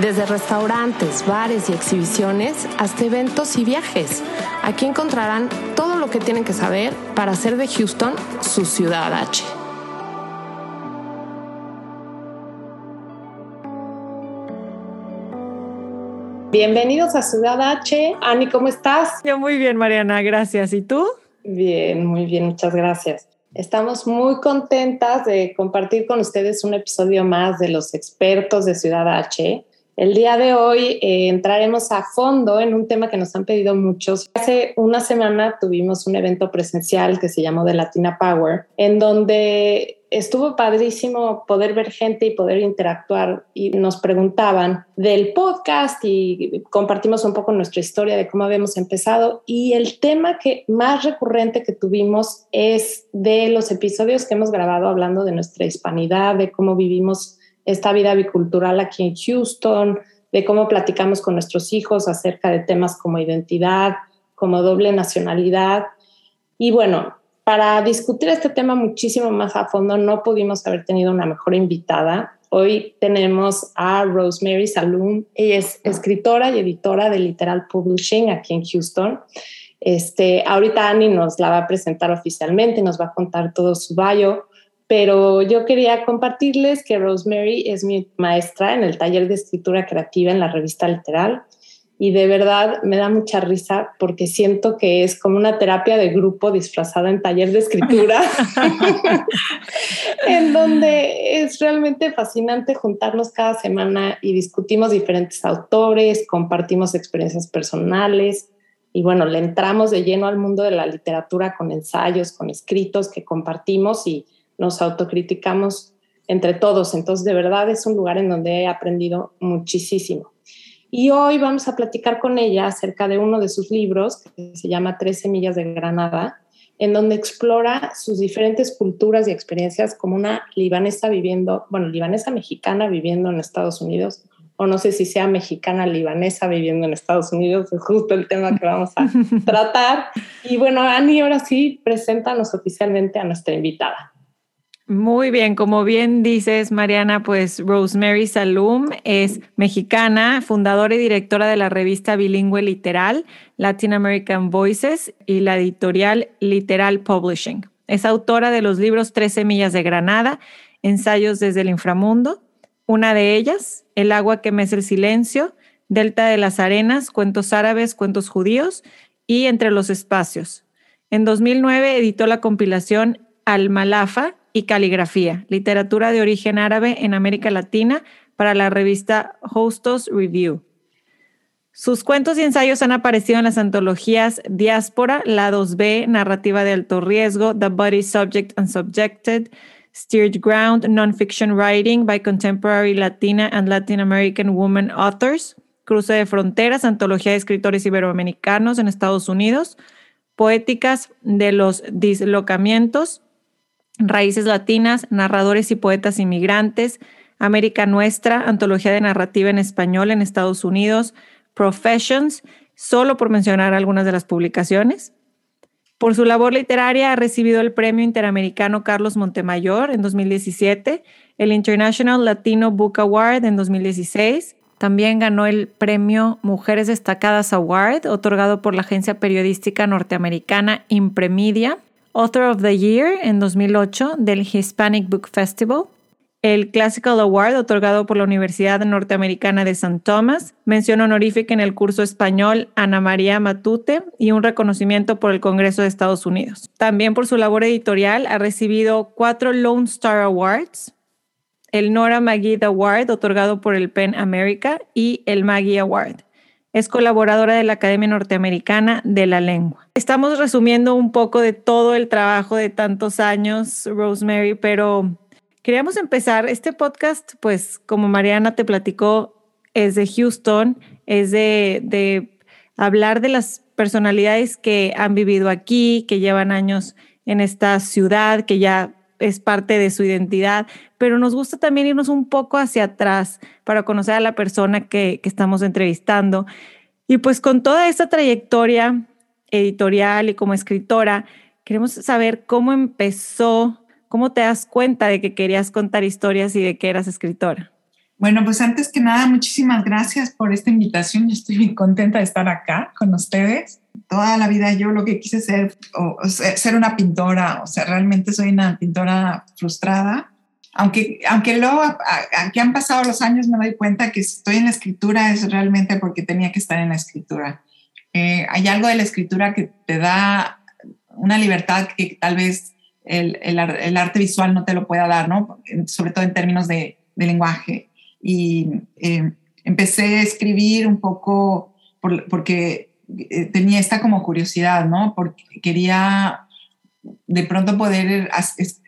Desde restaurantes, bares y exhibiciones hasta eventos y viajes. Aquí encontrarán todo lo que tienen que saber para hacer de Houston su ciudad H. Bienvenidos a Ciudad H. Ani, ¿cómo estás? Yo muy bien, Mariana, gracias. ¿Y tú? Bien, muy bien, muchas gracias. Estamos muy contentas de compartir con ustedes un episodio más de los expertos de Ciudad H. El día de hoy eh, entraremos a fondo en un tema que nos han pedido muchos. Hace una semana tuvimos un evento presencial que se llamó The Latina Power, en donde estuvo padrísimo poder ver gente y poder interactuar y nos preguntaban del podcast y compartimos un poco nuestra historia de cómo habíamos empezado y el tema que más recurrente que tuvimos es de los episodios que hemos grabado hablando de nuestra hispanidad, de cómo vivimos esta vida bicultural aquí en Houston, de cómo platicamos con nuestros hijos acerca de temas como identidad, como doble nacionalidad. Y bueno, para discutir este tema muchísimo más a fondo, no pudimos haber tenido una mejor invitada. Hoy tenemos a Rosemary Salum. Ella es escritora y editora de Literal Publishing aquí en Houston. Este, ahorita Annie nos la va a presentar oficialmente, nos va a contar todo su bio, pero yo quería compartirles que Rosemary es mi maestra en el taller de escritura creativa en la revista Literal. Y de verdad me da mucha risa porque siento que es como una terapia de grupo disfrazada en taller de escritura, en donde es realmente fascinante juntarnos cada semana y discutimos diferentes autores, compartimos experiencias personales. Y bueno, le entramos de lleno al mundo de la literatura con ensayos, con escritos que compartimos y nos autocriticamos entre todos. Entonces, de verdad es un lugar en donde he aprendido muchísimo. Y hoy vamos a platicar con ella acerca de uno de sus libros que se llama Tres Semillas de Granada, en donde explora sus diferentes culturas y experiencias como una libanesa viviendo, bueno, libanesa mexicana viviendo en Estados Unidos, o no sé si sea mexicana libanesa viviendo en Estados Unidos, es justo el tema que vamos a tratar. Y bueno, Ani, ahora sí, preséntanos oficialmente a nuestra invitada. Muy bien, como bien dices, Mariana, pues Rosemary Salum es mexicana, fundadora y directora de la revista bilingüe literal Latin American Voices y la editorial Literal Publishing. Es autora de los libros Tres Semillas de Granada, Ensayos desde el Inframundo, una de ellas, El agua que mece el silencio, Delta de las Arenas, Cuentos Árabes, Cuentos Judíos y Entre los Espacios. En 2009 editó la compilación Al-Malafa, y caligrafía, literatura de origen árabe en América Latina para la revista Hostos Review. Sus cuentos y ensayos han aparecido en las antologías Diáspora, La 2B, Narrativa de Alto Riesgo, The Body Subject and Subjected, Steered Ground, Nonfiction Writing by Contemporary Latina and Latin American Women Authors, Cruce de Fronteras, Antología de Escritores Iberoamericanos en Estados Unidos, Poéticas de los Dislocamientos, Raíces Latinas, Narradores y Poetas Inmigrantes, América Nuestra, Antología de Narrativa en Español en Estados Unidos, Professions, solo por mencionar algunas de las publicaciones. Por su labor literaria ha recibido el Premio Interamericano Carlos Montemayor en 2017, el International Latino Book Award en 2016. También ganó el Premio Mujeres Destacadas Award, otorgado por la agencia periodística norteamericana Impremedia Author of the Year en 2008 del Hispanic Book Festival, el Classical Award otorgado por la Universidad Norteamericana de St. Thomas, mención honorífica en el curso español Ana María Matute y un reconocimiento por el Congreso de Estados Unidos. También por su labor editorial ha recibido cuatro Lone Star Awards, el Nora Magid Award otorgado por el PEN America y el Maggie Award. Es colaboradora de la Academia Norteamericana de la Lengua. Estamos resumiendo un poco de todo el trabajo de tantos años, Rosemary, pero queríamos empezar. Este podcast, pues como Mariana te platicó, es de Houston, es de, hablar de las personalidades que han vivido aquí, que llevan años en esta ciudad, que ya es parte de su identidad, pero nos gusta también irnos un poco hacia atrás para conocer a la persona que, que estamos entrevistando. Y pues con toda esta trayectoria editorial y como escritora, queremos saber cómo empezó, cómo te das cuenta de que querías contar historias y de que eras escritora. Bueno, pues antes que nada, muchísimas gracias por esta invitación. Yo estoy muy contenta de estar acá con ustedes. Toda la vida yo lo que quise ser, o, ser una pintora, o sea, realmente soy una pintora frustrada. Aunque, aunque luego, aunque han pasado los años, me doy cuenta que estoy en la escritura es realmente porque tenía que estar en la escritura. Eh, hay algo de la escritura que te da una libertad que tal vez el, el, arte visual no te lo pueda dar, ¿no? Sobre todo en términos de, de lenguaje. Y eh, empecé a escribir un poco por, porque tenía esta como curiosidad, ¿no? Porque quería de pronto poder, es,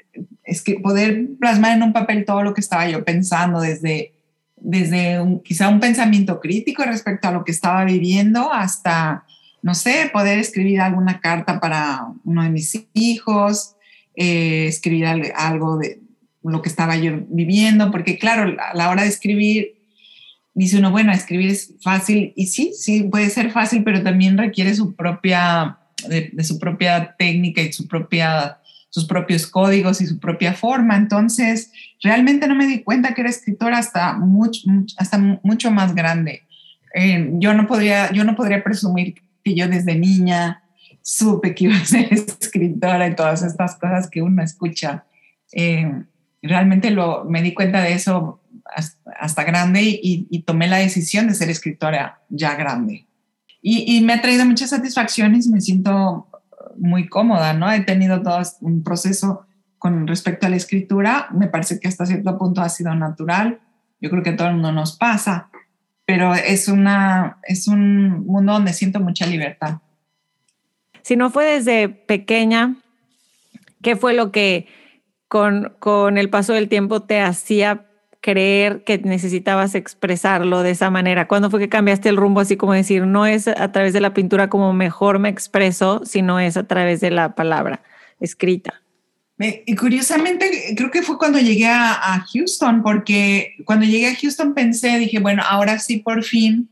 es que poder plasmar en un papel todo lo que estaba yo pensando desde desde un, quizá un pensamiento crítico respecto a lo que estaba viviendo hasta no sé, poder escribir alguna carta para uno de mis hijos, eh, escribir algo de lo que estaba yo viviendo, porque claro, a la hora de escribir, dice uno, bueno, escribir es fácil, y sí, sí, puede ser fácil, pero también requiere su propia, de, su propia técnica y su propia, sus propios códigos y su propia forma. Entonces, realmente no me di cuenta que era escritora hasta mucho, hasta mucho más grande. Eh, yo, no podría, yo no podría presumir que yo desde niña supe que iba a ser escritora y todas estas cosas que uno escucha. Eh, realmente lo, me di cuenta de eso hasta, grande y, tomé la decisión de ser escritora ya grande. Y, me ha traído muchas satisfacciones, me siento muy cómoda, ¿no? He tenido todo un proceso con respecto a la escritura, me parece que hasta cierto punto ha sido natural, yo creo que a todo el mundo nos pasa, pero es, una, es un mundo donde siento mucha libertad. Si no fue desde pequeña, ¿qué fue lo que con, con el paso del tiempo te hacía creer que necesitabas expresarlo de esa manera? ¿Cuándo fue que cambiaste el rumbo así como decir, no es a través de la pintura como mejor me expreso, sino es a través de la palabra escrita? Y curiosamente, creo que fue cuando llegué a, Houston, porque cuando llegué a Houston pensé, dije, bueno, ahora sí por fin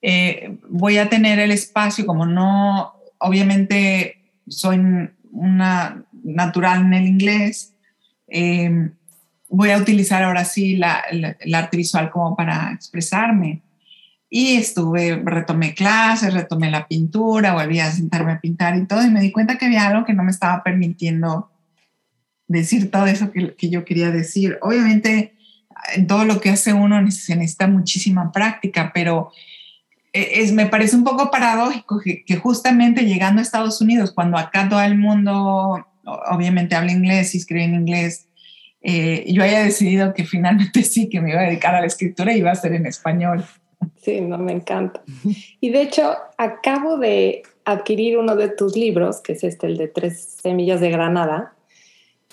eh, voy a tener el espacio, como no, obviamente soy una natural en el inglés, eh, voy a utilizar ahora sí la, el arte visual como para expresarme. Y estuve, retomé clases, retomé la pintura, volví a sentarme a pintar y todo, y me di cuenta que había algo que no me estaba permitiendo decir todo eso que, que, yo quería decir. Obviamente, en todo lo que hace uno se necesita muchísima práctica, pero e, es, me parece un poco paradójico que, que, justamente llegando a Estados Unidos, cuando acá todo el mundo obviamente habla inglés y escribe en inglés, eh, yo haya decidido que finalmente sí, que me iba a dedicar a la escritura y iba a ser en español. Sí, no, me encanta. Y de hecho, acabo de adquirir uno de tus libros, que es este, el de Tres Semillas de Granada,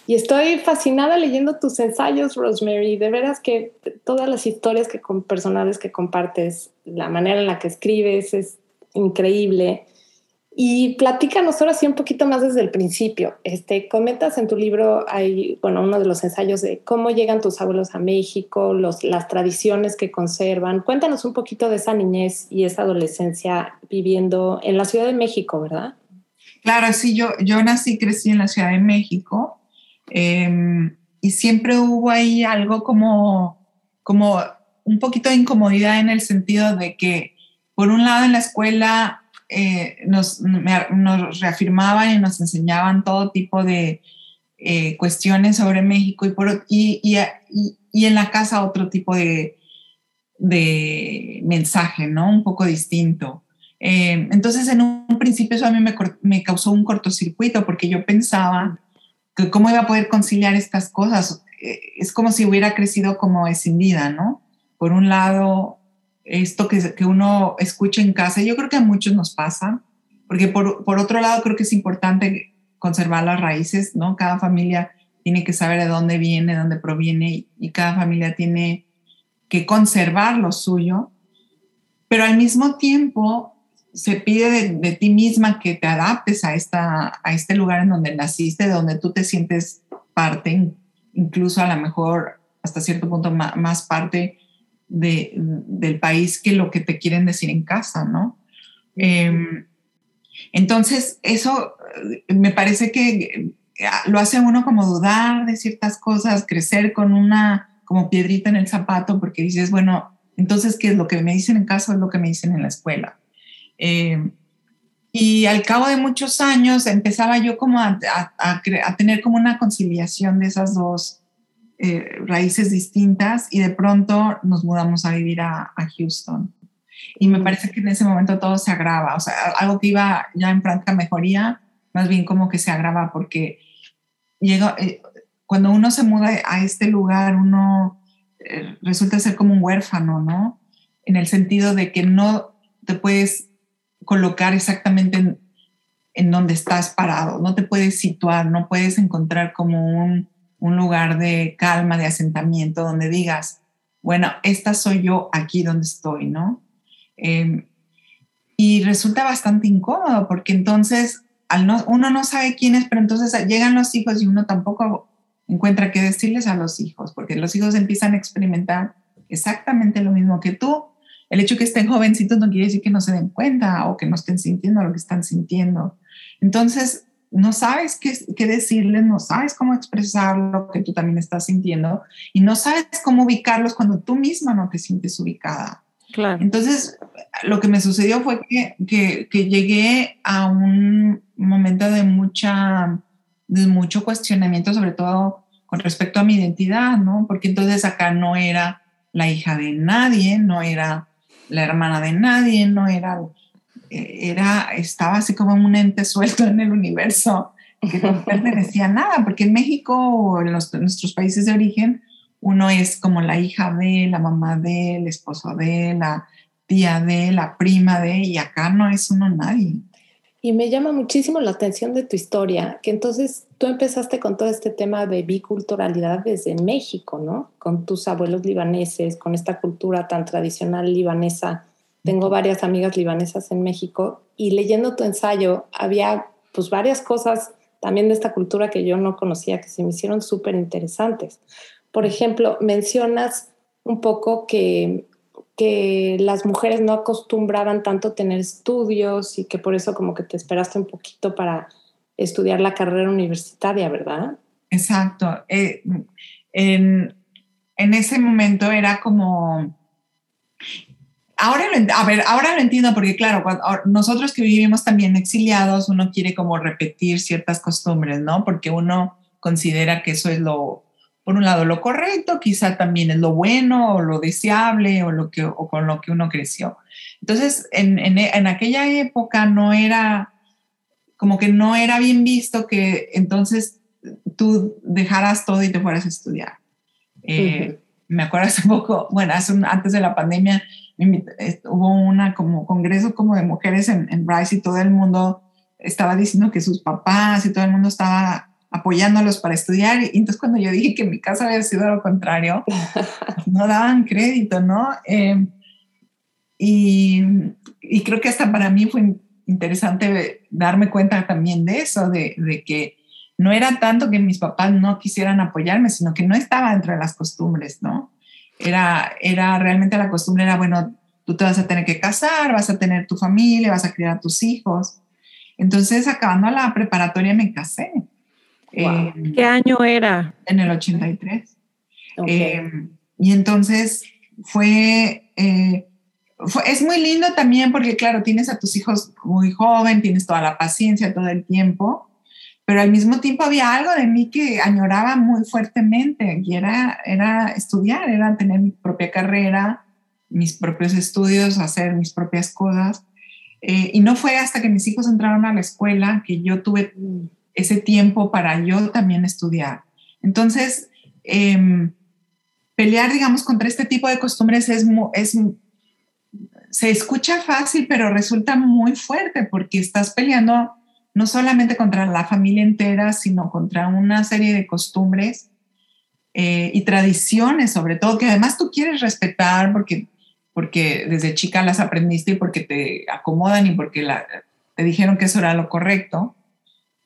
y estoy fascinada leyendo tus ensayos, Rosemary. De veras que todas las historias que, personales que compartes, la manera en la que escribes es increíble. Y platícanos ahora sí un poquito más desde el principio. Este, comentas en tu libro, hay, bueno, uno de los ensayos de cómo llegan tus abuelos a México, los, las tradiciones que conservan. Cuéntanos un poquito de esa niñez y esa adolescencia viviendo en la Ciudad de México, ¿verdad? Claro, sí, yo, yo nací y crecí en la Ciudad de México Em, y siempre hubo ahí algo como, como un poquito de incomodidad en el sentido de que, por un lado, en la escuela eh, nos, nos, reafirmaban y nos enseñaban todo tipo de eh, cuestiones sobre México y, por, y, y, y, en la casa otro tipo de, de mensaje, ¿no? Un poco distinto. Eh, entonces, en un principio eso a mí me, me, causó un cortocircuito porque yo pensaba cómo iba a poder conciliar estas cosas. Eh, es como si hubiera crecido como escindida, ¿no? Por un lado, esto que, que uno escucha en casa, yo creo que a muchos nos pasa, porque por, por otro lado creo que es importante conservar las raíces, ¿no? Cada familia tiene que saber de dónde viene, de dónde proviene y, cada familia tiene que conservar lo suyo, pero al mismo tiempo se pide de, ti misma que te adaptes a, esta, a este lugar en donde naciste, donde tú te sientes parte, incluso a lo mejor hasta cierto punto más, parte de, del país que lo que te quieren decir en casa, ¿no? Em, entonces, eso eh, me parece que eh, lo hace uno como dudar de ciertas cosas, crecer con una como piedrita en el zapato, porque dices, bueno, entonces, ¿qué es lo que me dicen en casa? Es lo que me dicen en la escuela. Eh, y al cabo de muchos años empezaba yo como a, tener como una conciliación de esas dos eh, raíces distintas y de pronto nos mudamos a vivir a, Houston. Y me parece que en ese momento todo se agrava, o sea, algo que iba ya en franca mejoría, más bien como que se agrava porque llega, eh, cuando uno se muda a este lugar, uno resulta ser como un huérfano, ¿no? En el sentido de que no te puedes colocar exactamente en, en donde estás parado, no te puedes situar, no puedes encontrar como un, un lugar de calma, de asentamiento, donde digas, bueno, esta soy yo aquí donde estoy, ¿no? Em, y resulta bastante incómodo porque entonces al no, uno no sabe quién es, pero entonces llegan los hijos y uno tampoco encuentra qué decirles a los hijos, porque los hijos empiezan a experimentar exactamente lo mismo que tú el hecho de que estén jovencitos no quiere decir que no se den cuenta o que no estén sintiendo lo que están sintiendo. Entonces, no sabes qué, qué decirles, no sabes cómo expresar lo que tú también estás sintiendo y no sabes cómo ubicarlos cuando tú misma no te sientes ubicada. Claro. Entonces, lo que me sucedió fue que, que, que llegué a un momento de, mucha, de mucho cuestionamiento, sobre todo con respecto a mi identidad, ¿no? Porque entonces acá no era la hija de nadie, no era la hermana de nadie, no era, era, estaba así como un ente suelto en el universo que no pertenecía a nada, porque en México o en, nuestros países de origen, uno es como la hija de, la mamá de, el esposo de, la tía de, la prima de, y acá no es uno nadie. Y me llama muchísimo la atención de tu historia, que entonces tú empezaste con todo este tema de biculturalidad desde México, ¿no? Con tus abuelos libaneses, con esta cultura tan tradicional libanesa. Tengo varias amigas libanesas en México y leyendo tu ensayo había pues varias cosas también de esta cultura que yo no conocía que se me hicieron súper interesantes. Por ejemplo, mencionas un poco que que las mujeres no acostumbraban tanto tener estudios y que por eso como que te esperaste un poquito para estudiar la carrera universitaria, ¿verdad? Exacto. Eh, en, ese momento era como... Ahora lo, a ver, ahora lo entiendo porque claro, nosotros que vivimos también exiliados, uno quiere como repetir ciertas costumbres, ¿no? Porque uno considera que eso es lo, por un lado, lo correcto, quizá también es lo bueno o lo deseable o, lo que, o con lo que uno creció. Entonces, en, en, aquella época no era, como que no era bien visto que entonces tú dejaras todo y te fueras a estudiar. Eh, me acuerdo hace poco, bueno, hace antes de la pandemia, hubo una como congreso como de mujeres en, en Bryce y todo el mundo estaba diciendo que sus papás y todo el mundo estaba apoyándolos para estudiar. Y entonces cuando yo dije que en mi casa había sido lo contrario, no daban crédito, ¿no? Em, y, y, creo que hasta para mí fue interesante darme cuenta también de eso, de, de, que no era tanto que mis papás no quisieran apoyarme, sino que no estaba dentro de las costumbres, ¿no? Era, era realmente la costumbre, era, bueno, tú te vas a tener que casar, vas a tener tu familia, vas a criar a tus hijos. Entonces, acabando la preparatoria, me casé. Eh, ¿Qué año era? En el 83. Eh, y entonces fue, eh, fue, es muy lindo también porque, claro, tienes a tus hijos muy joven, tienes toda la paciencia todo el tiempo, pero al mismo tiempo había algo de mí que añoraba muy fuertemente y era, era estudiar, era tener mi propia carrera, mis propios estudios, hacer mis propias cosas. y no fue hasta que mis hijos entraron a la escuela que yo tuve ese tiempo para yo también estudiar. Entonces, em, pelear, digamos, contra este tipo de costumbres es, es, se escucha fácil, pero resulta muy fuerte porque estás peleando no solamente contra la familia entera, sino contra una serie de costumbres eh, y tradiciones, sobre todo, que además tú quieres respetar porque porque desde chica las aprendiste y porque te acomodan y porque te dijeron que eso era lo correcto.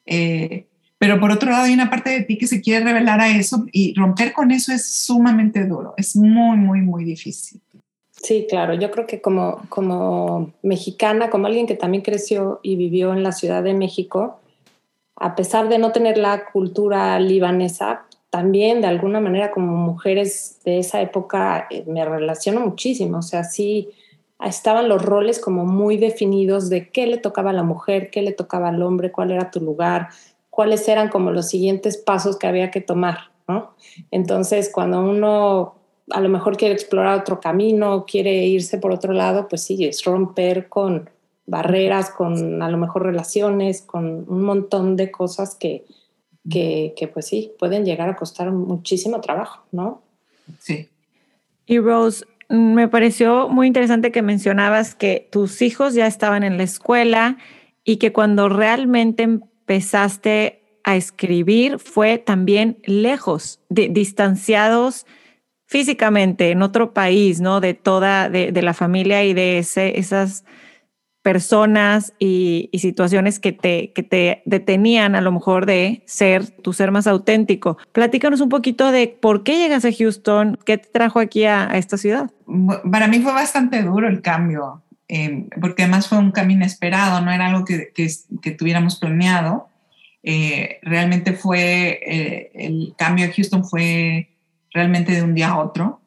Eh, pero por otro lado hay una parte de ti que se quiere revelar a eso y romper con eso es sumamente duro, es muy, muy, muy difícil. Sí, claro, yo creo que como, como mexicana, como alguien que también creció y vivió en la Ciudad de México, a pesar de no tener la cultura libanesa, también de alguna manera como mujeres de esa época eh, me relaciono muchísimo, o sea, sí estaban los roles como muy definidos de qué le tocaba a la mujer, qué le tocaba al hombre, cuál era tu lugar, cuáles eran como los siguientes pasos que había que tomar, ¿no? Entonces, cuando uno a lo mejor quiere explorar otro camino, quiere irse por otro lado, pues sí, es romper con barreras, con a lo mejor relaciones, con un montón de cosas que, que, que pues sí, pueden llegar a costar muchísimo trabajo, ¿no? Sí. Y Rose, me pareció muy interesante que mencionabas que tus hijos ya estaban en la escuela y que cuando realmente empezaste a escribir fue también lejos, distanciados físicamente en otro país, ¿no? De toda, de, la familia y de esas personas y, situaciones que te, que te detenían a lo mejor de ser, tu ser más auténtico. Platícanos un poquito de por qué llegas a Houston, qué te trajo aquí a, esta ciudad. Para mí fue bastante duro el cambio, eh, porque además fue un camino esperado, no era algo que, que, tuviéramos planeado. Eh, realmente fue, eh, el cambio a Houston fue realmente de un día a otro.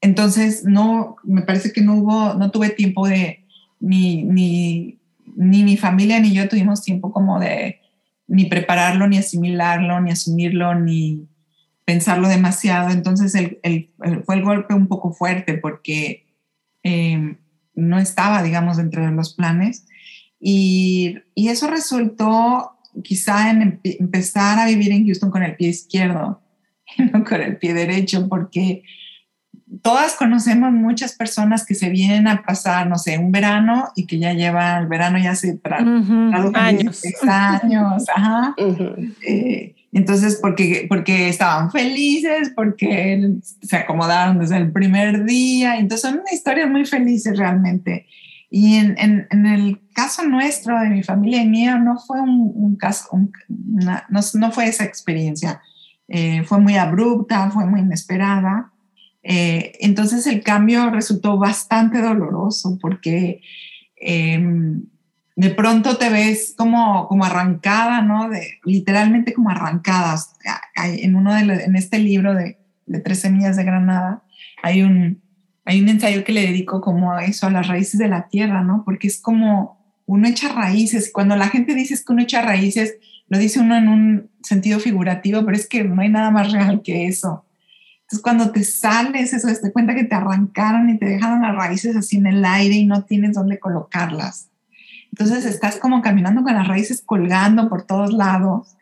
entonces, no, me parece que no hubo, no tuve tiempo de, ni, ni, ni mi familia ni yo tuvimos tiempo como de ni prepararlo, ni asimilarlo, ni asumirlo, ni pensarlo demasiado. Entonces el, fue el golpe un poco fuerte porque em, no estaba, digamos, dentro de los planes. Y, y eso resultó quizá en empezar a vivir en Houston con el pie izquierdo, con el pie derecho, porque todas conocemos muchas personas que se vienen a pasar, no sé, un verano y que ya lleva el verano ya se tra años. años, ajá. Eh, entonces, porque, porque estaban felices, porque se acomodaron desde el primer día, entonces son historias muy felices realmente. Y en, en, el caso nuestro, de mi familia y mío, no fue un, caso, no, no, fue esa experiencia. Eh, fue muy abrupta, fue muy inesperada. Eh, entonces el cambio resultó bastante doloroso porque em, de pronto te ves como, como arrancada, ¿no? Literalmente como arrancadas. En, uno de en este libro de, de Tres Semillas de Granada hay un, hay un ensayo que le dedico como a eso, a las raíces de la tierra, ¿no? Porque es como uno echa raíces. Cuando la gente dice que uno echa raíces, lo dice uno en un sentido figurativo, pero es que no hay nada más real que eso. Entonces, cuando te sales, eso, te cuenta que te arrancaron y te dejaron las raíces así en el aire y no tienes dónde colocarlas. Entonces, estás como caminando con las raíces colgando por todos lados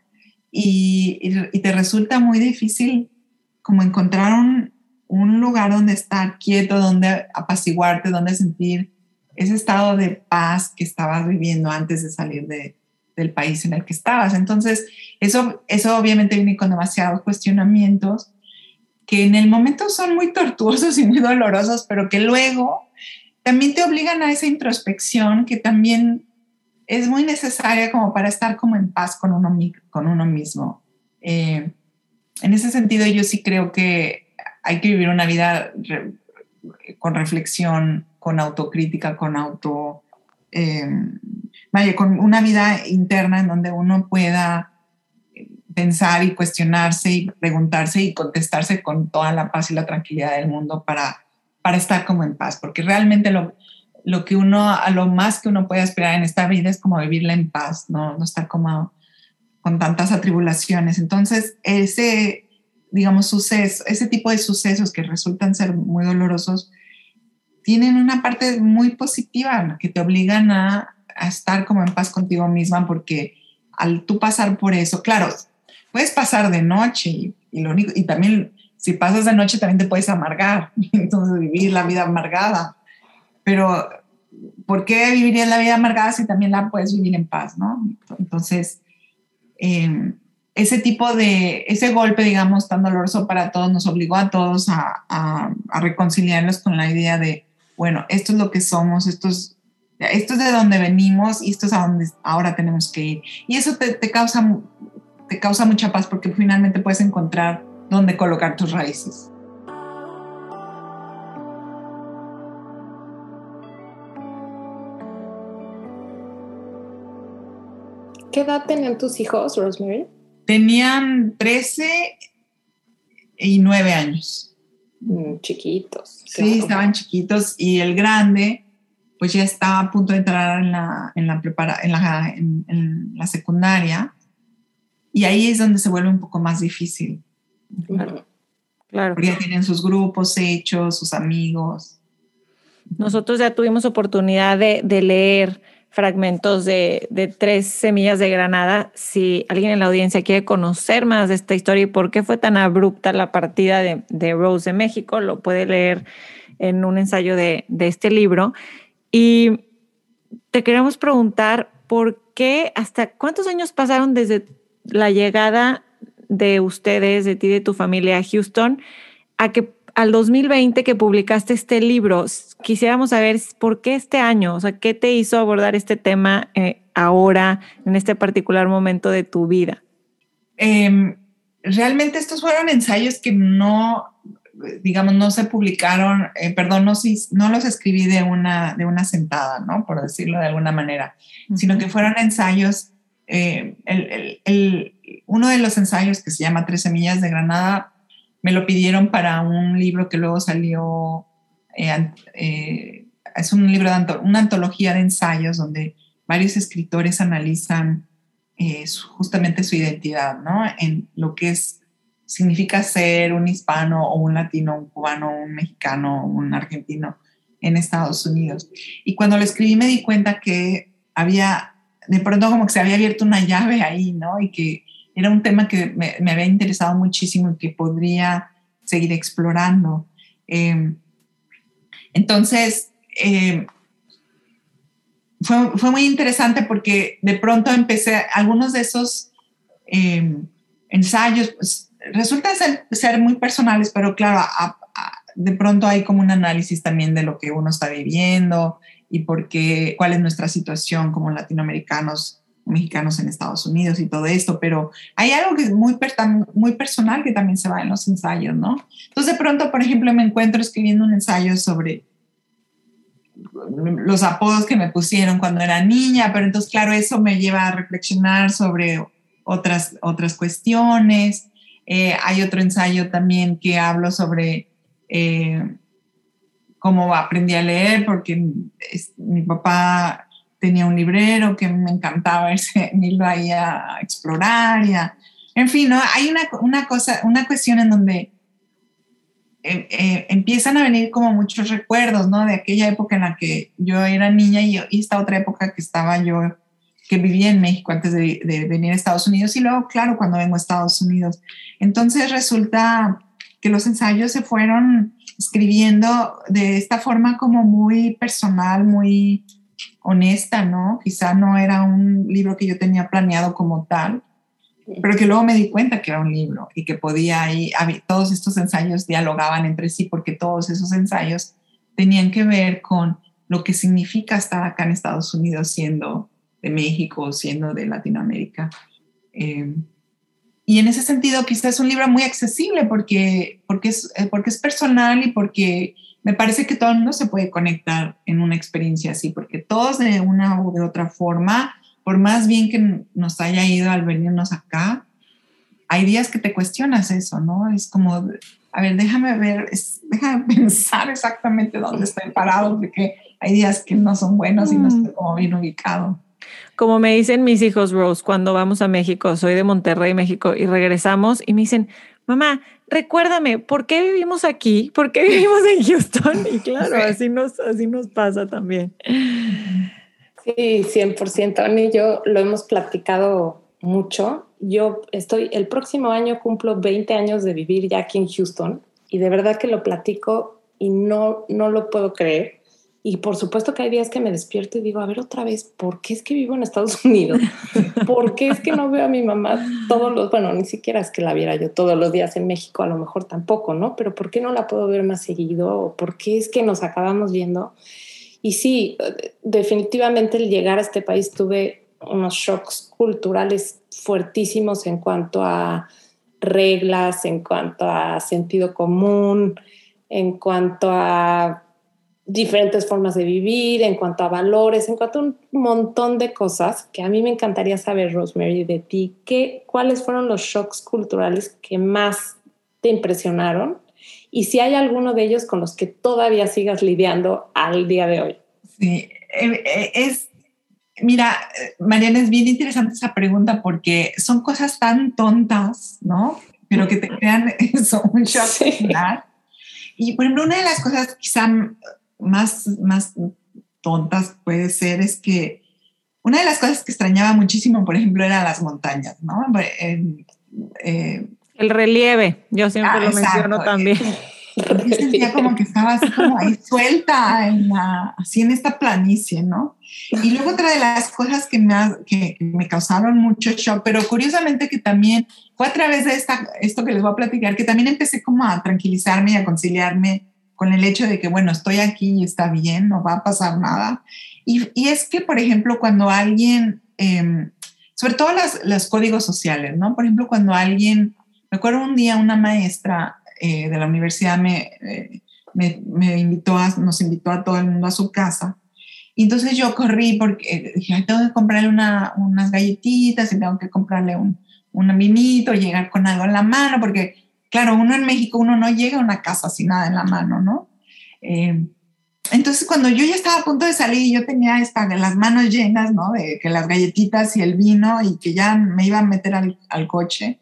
y, y, te resulta muy difícil como encontrar un, un lugar donde estar quieto, donde apaciguarte, donde sentir ese estado de paz que estabas viviendo antes de salir de, del país en el que estabas. Entonces, eso, eso obviamente viene con demasiados cuestionamientos que en el momento son muy tortuosos y muy dolorosos, pero que luego también te obligan a esa introspección que también es muy necesaria como para estar como en paz con uno, con uno mismo. Eh, en ese sentido, yo sí creo que hay que vivir una vida con reflexión, con autocrítica, con auto... Eh, vaya, con una vida interna en donde uno pueda pensar y cuestionarse y preguntarse y contestarse con toda la paz y la tranquilidad del mundo para, para estar como en paz, porque realmente lo, lo que uno, a lo más que uno puede aspirar en esta vida es como vivirla en paz, no, no estar como con tantas atribulaciones. Entonces, ese, digamos, suceso, ese tipo de sucesos que resultan ser muy dolorosos, tienen una parte muy positiva que te obligan a, a estar como en paz contigo misma, porque al tú pasar por eso, claro, puedes pasar de noche y, lo único, y también si pasas de noche también te puedes amargar, entonces vivir la vida amargada. Pero, ¿por qué vivirías la vida amargada si también la puedes vivir en paz, no? Entonces, em, ese tipo de, ese golpe, digamos, tan doloroso para todos, nos obligó a todos a, a, a reconciliarnos con la idea de, bueno, esto es lo que somos, esto es, esto es de donde venimos y esto es a donde ahora tenemos que ir. Y eso te, te causa, te causa mucha paz porque finalmente puedes encontrar dónde colocar tus raíces. ¿Qué edad tenían tus hijos, Rosemary? Tenían 13 y 9 años. Mm, chiquitos. Sí, estaban chiquitos y el grande pues ya estaba a punto de entrar en la, en la, prepara, en la, en, en la secundaria y ahí es donde se vuelve un poco más difícil. Claro. Claro. Porque ya tienen sus grupos hechos, sus amigos. Nosotros ya tuvimos oportunidad de, de leer fragmentos de, de, Tres Semillas de Granada. Si alguien en la audiencia quiere conocer más de esta historia y por qué fue tan abrupta la partida de, de Rose de México, lo puede leer en un ensayo de, de este libro. Y te queremos preguntar por qué, hasta cuántos años pasaron desde la llegada de ustedes, de ti, de tu familia a Houston, a que al 2020 que publicaste este libro, quisiéramos saber por qué este año, o sea, qué te hizo abordar este tema eh, ahora, en este particular momento de tu vida. Eh, realmente estos fueron ensayos que no, digamos, no se publicaron, eh, perdón, no, no, los escribí de una, de una sentada, ¿no? Por decirlo de alguna manera, uh -huh. sino que fueron ensayos, eh, el, el, el, uno de los ensayos que se llama Tres Semillas de Granada, me lo pidieron para un libro que luego salió, eh, eh, es un libro, de una antología de ensayos donde varios escritores analizan justamente su identidad, ¿no? En lo que es, significa ser un hispano o un latino, un cubano, un mexicano, un argentino en Estados Unidos. Y cuando lo escribí me di cuenta que había, de pronto como que se había abierto una llave ahí, ¿no? Y que era un tema que me, había interesado muchísimo y que podría seguir explorando. Eh, entonces, eh, fue, fue, muy interesante porque de pronto empecé, algunos de esos eh, ensayos pues, resultan ser, ser, muy personales, pero claro, a, a, de pronto hay como un análisis también de lo que uno está viviendo y por qué, cuál es nuestra situación como latinoamericanos mexicanos en Estados Unidos y todo esto, pero hay algo que es muy, muy personal que también se va en los ensayos, ¿no? Entonces de pronto, por ejemplo, me encuentro escribiendo un ensayo sobre los apodos que me pusieron cuando era niña, pero entonces, claro, eso me lleva a reflexionar sobre otras, otras cuestiones. Eh, hay otro ensayo también que hablo sobre eh, cómo aprendí a leer, porque es, mi papá tenía un librero que me encantaba irse, irlo ahí a explorar. Y a, en fin, ¿no? hay una, una, cosa, una cuestión en donde eh, eh, empiezan a venir como muchos recuerdos, ¿no? De aquella época en la que yo era niña y, y esta otra época que estaba yo, que vivía en México antes de, de, venir a Estados Unidos y luego, claro, cuando vengo a Estados Unidos. Entonces resulta que los ensayos se fueron escribiendo de esta forma como muy personal, muy honesta, ¿no? Quizá no era un libro que yo tenía planeado como tal, pero que luego me di cuenta que era un libro y que podía todos estos ensayos dialogaban entre sí porque todos esos ensayos tenían que ver con lo que significa estar acá en Estados Unidos siendo de México, siendo de Latinoamérica. Eh, y en ese sentido quizás es un libro muy accesible porque, porque, es, porque es personal y porque me parece que todo el mundo se puede conectar en una experiencia así, porque todos de una u de otra forma, por más bien que nos haya ido al venirnos acá, hay días que te cuestionas eso, ¿no? Es como, a ver, déjame ver, es, déjame pensar exactamente dónde estoy parado, porque hay días que no son buenos y no estoy como bien ubicado. Como me dicen mis hijos, Rose, cuando vamos a México, soy de Monterrey, México, y regresamos y me dicen, mamá, recuérdame, ¿por qué vivimos aquí? ¿Por qué vivimos en Houston? Y claro, así nos, así nos pasa también. Sí, 100%. Ani y yo lo hemos platicado mucho. Yo estoy, el próximo año cumplo 20 años de vivir ya aquí en Houston y de verdad que lo platico y no, no lo puedo creer. Y por supuesto que hay días que me despierto y digo, a ver otra vez, ¿por qué es que vivo en Estados Unidos? ¿Por qué es que no veo a mi mamá todos los, bueno, ni siquiera es que la viera yo todos los días en México, a lo mejor tampoco, ¿no? Pero ¿por qué no la puedo ver más seguido? ¿Por qué es que nos acabamos viendo? Y sí, definitivamente el llegar a este país tuve unos shocks culturales fuertísimos en cuanto a reglas, en cuanto a sentido común, en cuanto a diferentes formas de vivir, en cuanto a valores, en cuanto a un montón de cosas que a mí me encantaría saber, Rosemary, de ti. ¿Qué, ¿Cuáles fueron los shocks culturales que más te impresionaron? Y si hay alguno de ellos con los que todavía sigas lidiando al día de hoy. Sí, eh, eh, es, mira, Mariana, es bien interesante esa pregunta porque son cosas tan tontas, ¿no? Pero que te crean eso, un shock sí. Y por ejemplo, una de las cosas quizá más, más tontas puede ser es que una de las cosas que extrañaba muchísimo, por ejemplo, eran las montañas, ¿no? Eh, el relieve, yo siempre ah, lo menciono también. Yo sentía como que estaba así como ahí suelta, en la, así en esta planicie, ¿no? Y luego otra de las cosas que me, que me causaron mucho shock, pero curiosamente que también fue a través de esta, esto que les voy a platicar, que también empecé como a tranquilizarme y a conciliarme con el hecho de que, bueno, estoy aquí y está bien, no va a pasar nada. Y, y es que, por ejemplo, cuando alguien, eh, sobre todo las, los códigos sociales, ¿no? Por ejemplo, cuando alguien, me acuerdo un día una maestra eh, de la universidad me, eh, me, me, invitó a, nos invitó a todo el mundo a su casa. Y entonces yo corrí porque dije, tengo que comprarle una, unas galletitas y tengo que comprarle un, un vinito, llegar con algo en la mano, porque claro, uno en México, uno no llega a una casa sin nada en la mano, ¿no? Eh, entonces, cuando yo ya estaba a punto de salir, yo tenía esta, las manos llenas, ¿no? De que las galletitas y el vino y que ya me iba a meter al, al coche.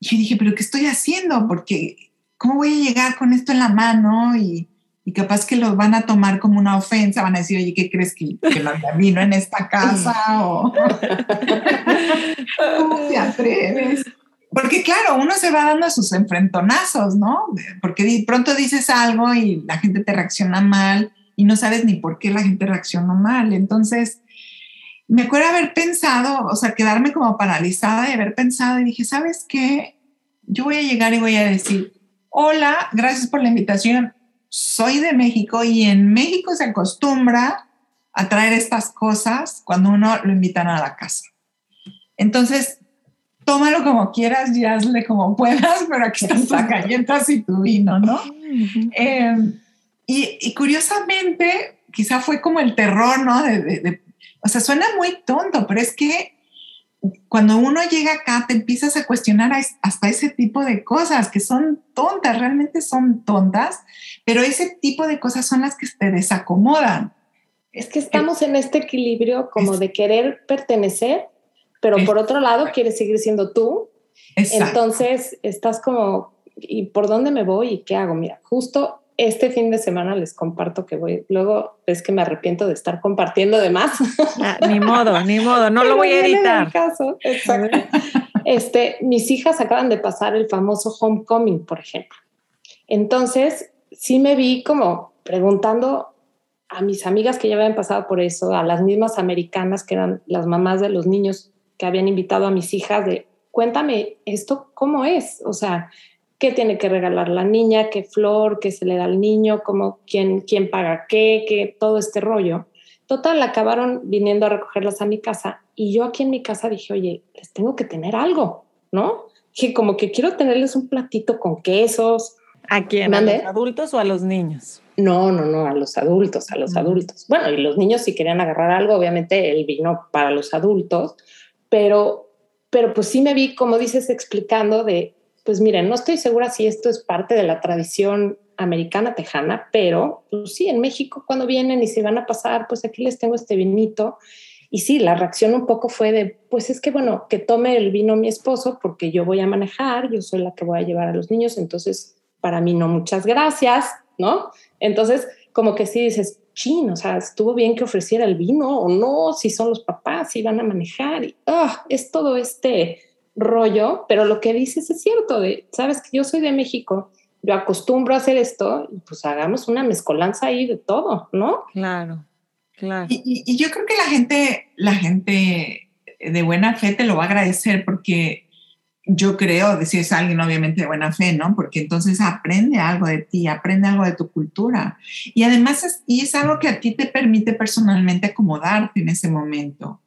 Y yo dije, ¿pero qué estoy haciendo? Porque, ¿cómo voy a llegar con esto en la mano? Y, y capaz que lo van a tomar como una ofensa, van a decir, oye, ¿qué crees que, que no vino en esta casa? O, ¿Cómo te atreves? Porque claro, uno se va dando sus enfrentonazos, ¿no? Porque pronto dices algo y la gente te reacciona mal y no sabes ni por qué la gente reaccionó mal. Entonces, me acuerdo haber pensado, o sea, quedarme como paralizada y haber pensado y dije, ¿sabes qué? Yo voy a llegar y voy a decir, hola, gracias por la invitación, soy de México y en México se acostumbra a traer estas cosas cuando uno lo invitan a la casa. Entonces, tómalo como quieras y hazle como puedas, pero aquí están tus galletas y tu vino, ¿no? eh, y, y, curiosamente, quizá fue como el terror, ¿no? De, de, de, o sea, suena muy tonto, pero es que cuando uno llega acá te empiezas a cuestionar hasta ese tipo de cosas que son tontas, realmente son tontas, pero ese tipo de cosas son las que te desacomodan. Es que estamos en este equilibrio como de querer pertenecer pero por otro lado quieres seguir siendo tú. Exacto. Entonces estás como, ¿y por dónde me voy y qué hago? Mira, justo este fin de semana les comparto que voy, luego es que me arrepiento de estar compartiendo de más. Ah, ni modo, ni modo, no lo voy a editar. Caso. Exacto. Este, mis hijas acaban de pasar el famoso homecoming, por ejemplo. Entonces, sí me vi como preguntando a mis amigas que ya habían pasado por eso, a las mismas americanas que eran las mamás de los niños, que habían invitado a mis hijas de, cuéntame esto, ¿cómo es? O sea, ¿qué tiene que regalar la niña? ¿Qué flor? ¿Qué se le da al niño? ¿Cómo, quién, quién paga qué? ¿Qué? Todo este rollo. Total, acabaron viniendo a recogerlas a mi casa y yo aquí en mi casa dije, oye, les tengo que tener algo, ¿no? Que como que quiero tenerles un platito con quesos. ¿A quién? ¿A los adultos o a los niños? No, no, no, a los adultos, a los mm. adultos. Bueno, y los niños si querían agarrar algo, obviamente el vino para los adultos, pero, pero pues sí me vi, como dices, explicando de, pues miren, no estoy segura si esto es parte de la tradición americana tejana, pero pues sí, en México cuando vienen y se van a pasar, pues aquí les tengo este vinito. Y sí, la reacción un poco fue de, pues es que bueno, que tome el vino mi esposo porque yo voy a manejar, yo soy la que voy a llevar a los niños, entonces para mí no, muchas gracias, ¿no? Entonces, como que sí dices, chin, o sea, estuvo bien que ofreciera el vino o no, si son los papás, si van a manejar, y, oh, es todo este rollo, pero lo que dices es cierto, de, sabes que yo soy de México yo acostumbro a hacer esto, pues hagamos una mezcolanza ahí de todo, ¿no? Claro, claro. Y, y, yo creo que la gente, la gente de buena fe te lo va a agradecer porque yo creo, si es alguien obviamente de buena fe, ¿no? Porque entonces aprende algo de ti, aprende algo de tu cultura. Y además es, y es algo que a ti te permite personalmente acomodarte en ese momento.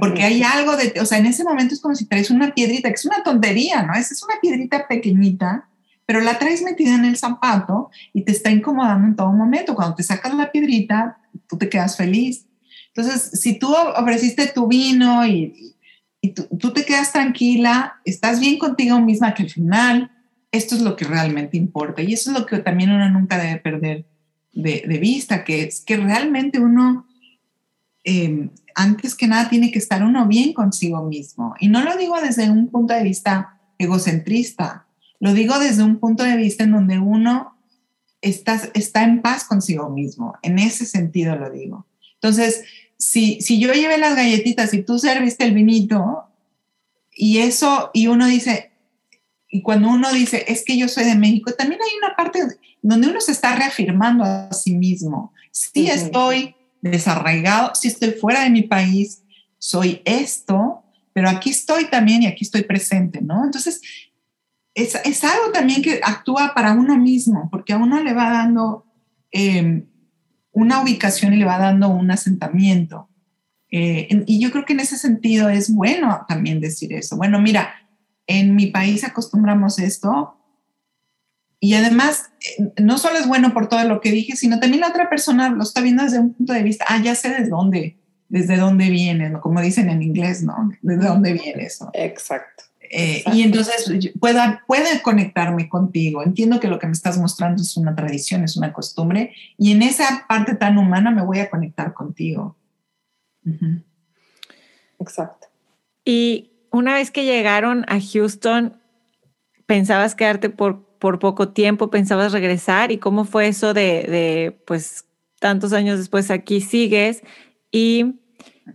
Porque hay algo de, o sea, en ese momento es como si traes una piedrita, que es una tontería, ¿no? Es, es una piedrita pequeñita, pero la traes metida en el zapato y te está incomodando en todo momento. Cuando te sacas la piedrita, tú te quedas feliz. Entonces, si tú ofreciste tu vino y, tú, te quedas tranquila, estás bien contigo misma, que al final esto es lo que realmente importa. Y eso es lo que también uno nunca debe perder de, vista, que es que realmente uno eh, antes que nada tiene que estar uno bien consigo mismo. Y no lo digo desde un punto de vista egocentrista, lo digo desde un punto de vista en donde uno está, está en paz consigo mismo. En ese sentido lo digo. Entonces, si, si yo llevé las galletitas y tú serviste el vinito, y eso, y uno dice, y cuando uno dice, es que yo soy de México, también hay una parte donde uno se está reafirmando a sí mismo. Sí estoy desarraigado, si estoy fuera de mi país, soy esto, pero aquí estoy también y aquí estoy presente, ¿no? Entonces, es, es algo también que actúa para uno mismo, porque a uno le va dando eh, una ubicación y le va dando un asentamiento. Eh, y yo creo que en ese sentido es bueno también decir eso. Bueno, mira, en mi país acostumbramos esto, y además, eh, no solo es bueno por todo lo que dije, sino también la otra persona lo está viendo desde un punto de vista, ah, ya sé desde dónde, desde dónde viene, ¿no? como dicen en inglés, ¿no? ¿Desde dónde viene eso? Exacto. Eh, y entonces pueda, puede conectarme contigo. Entiendo que lo que me estás mostrando es una tradición, es una costumbre, y en esa parte tan humana me voy a conectar contigo. Exacto. Y una vez que llegaron a Houston, ¿pensabas quedarte por por poco tiempo pensabas regresar y cómo fue eso de, de, pues, tantos años después aquí sigues y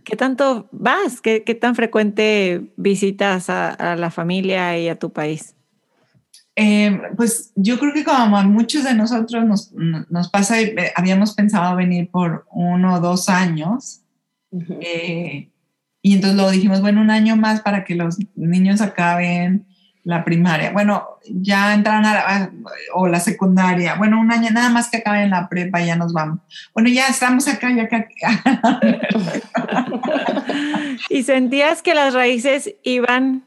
qué tanto vas, qué, qué tan frecuente visitas a, a, la familia y a tu país. Eh, pues yo creo que como a muchos de nosotros nos, nos pasa, eh, habíamos pensado venir por uno o dos años. Uh -huh. eh, y entonces lo dijimos, bueno, un año más para que los niños acaben la primaria. Bueno, ya entraron a la, o la secundaria. Bueno, un año nada más que acaben la prepa, ya nos vamos. Bueno, ya estamos acá, ya acá. ¿Y sentías que las raíces iban,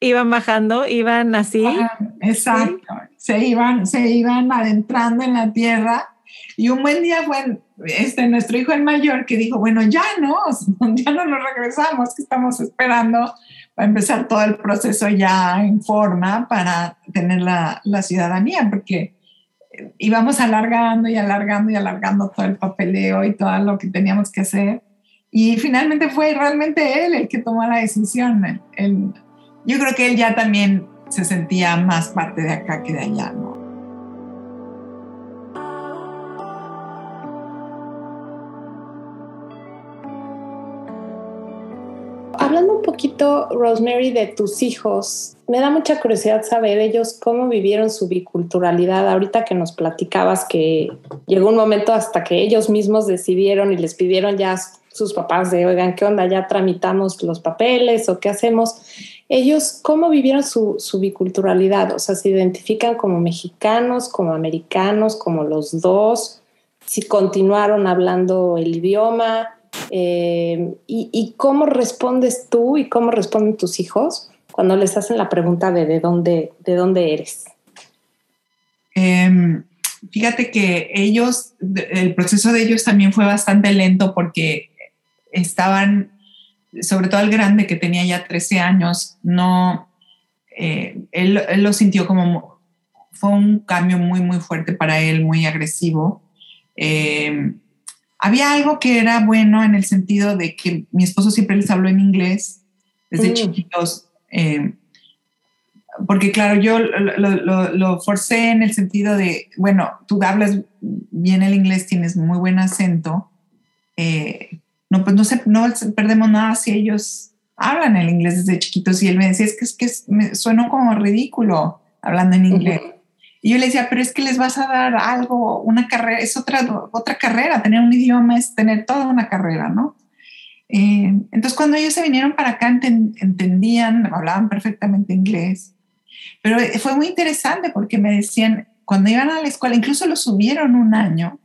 iban bajando, iban así? Ah, exacto. ¿Sí? Se iban, se iban adentrando en la tierra. Y un buen día fue este, nuestro hijo el mayor que dijo, bueno, ya no, ya no nos regresamos, que estamos esperando va a empezar todo el proceso ya en forma para tener la, la ciudadanía, porque íbamos alargando y alargando y alargando todo el papeleo y todo lo que teníamos que hacer. Y finalmente fue realmente él el que tomó la decisión. Él, yo creo que él ya también se sentía más parte de acá que de allá, ¿no? Rosemary, de tus hijos, me da mucha curiosidad saber ellos cómo vivieron su biculturalidad. Ahorita que nos platicabas que llegó un momento hasta que ellos mismos decidieron y les pidieron ya sus papás de, oigan, ¿qué onda? Ya tramitamos los papeles o qué hacemos. Ellos, ¿cómo vivieron su, su biculturalidad? O sea, ¿se identifican como mexicanos, como americanos, como los dos? Si continuaron hablando el idioma, eh, y, cómo respondes tú y cómo responden tus hijos cuando les hacen la pregunta de de dónde, de dónde eres. Eh, fíjate que ellos, el proceso de ellos también fue bastante lento porque estaban, sobre todo el grande que tenía ya 13 años, no, eh, él, él, lo sintió como, fue un cambio muy, muy fuerte para él, muy agresivo. Eh, había algo que era bueno en el sentido de que mi esposo siempre les habló en inglés desde mm. chiquitos, eh, porque claro, yo lo, lo, lo, forcé en el sentido de, bueno, tú hablas bien el inglés, tienes muy buen acento, eh, no, pues no, se, no perdemos nada si ellos hablan el inglés desde chiquitos y él me decía, es que, es que me suena como ridículo hablando en inglés. Uh -huh. Y yo le decía, pero es que les vas a dar algo, una carrera, es otra, otra carrera, tener un idioma es tener toda una carrera, ¿no? Eh, entonces, cuando ellos se vinieron para acá, entendían, hablaban perfectamente inglés. Pero fue muy interesante porque me decían, cuando iban a la escuela, incluso lo subieron un año,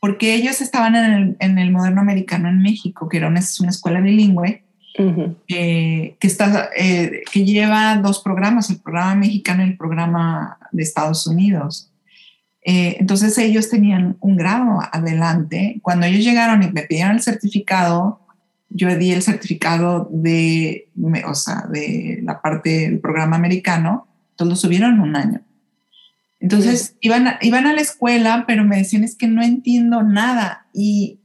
porque ellos estaban en el, moderno americano en México, que era una escuela bilingüe, que, está, eh, que lleva dos programas, el programa mexicano y el programa de Estados Unidos. Eh, entonces ellos tenían un grado adelante. Cuando ellos llegaron y me pidieron el certificado, yo di el certificado de, o sea, de la parte del programa americano, entonces lo subieron un año. Entonces iban, a, iban a la escuela, pero me decían es que no entiendo nada. Y,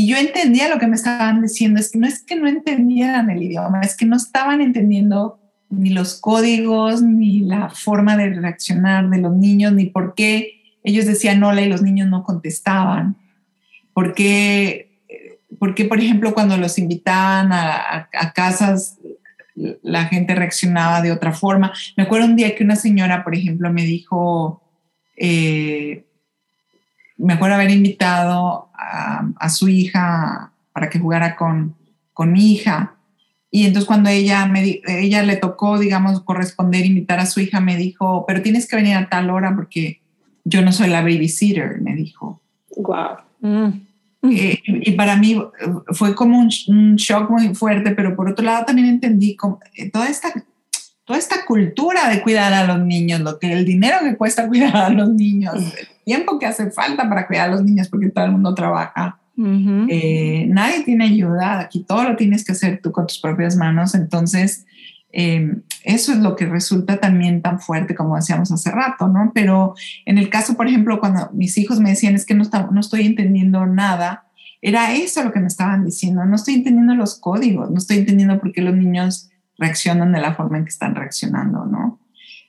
y yo entendía lo que me estaban diciendo, es que no es que no entendieran el idioma, es que no estaban entendiendo ni los códigos, ni la forma de reaccionar de los niños, ni por qué ellos decían hola y los niños no contestaban. ¿Por qué, porque, por ejemplo, cuando los invitaban a, a, casas, la gente reaccionaba de otra forma? Me acuerdo un día que una señora, por ejemplo, me dijo, eh, me acuerdo haber invitado a, a, su hija para que jugara con, con mi hija. Y entonces cuando ella, me, ella le tocó, digamos, corresponder, invitar a su hija, me dijo, pero tienes que venir a tal hora porque yo no soy la babysitter, me dijo. Wow. Eh, y para mí eh, fue como un, shock muy fuerte, pero por otro lado también entendí como, eh, toda, esta, toda esta cultura de cuidar a los niños, lo que el dinero que cuesta cuidar a los niños, tiempo que hace falta para cuidar a los niños porque todo el mundo trabaja. nadie tiene ayuda, aquí todo lo tienes que hacer tú con tus propias manos, entonces Em, eso es lo que resulta también tan fuerte como decíamos hace rato, ¿no? Pero en el caso, por ejemplo, cuando mis hijos me decían es que no, no estoy entendiendo nada, era eso lo que me estaban diciendo, no estoy entendiendo los códigos, no estoy entendiendo por qué los niños reaccionan de la forma en que están reaccionando, ¿no?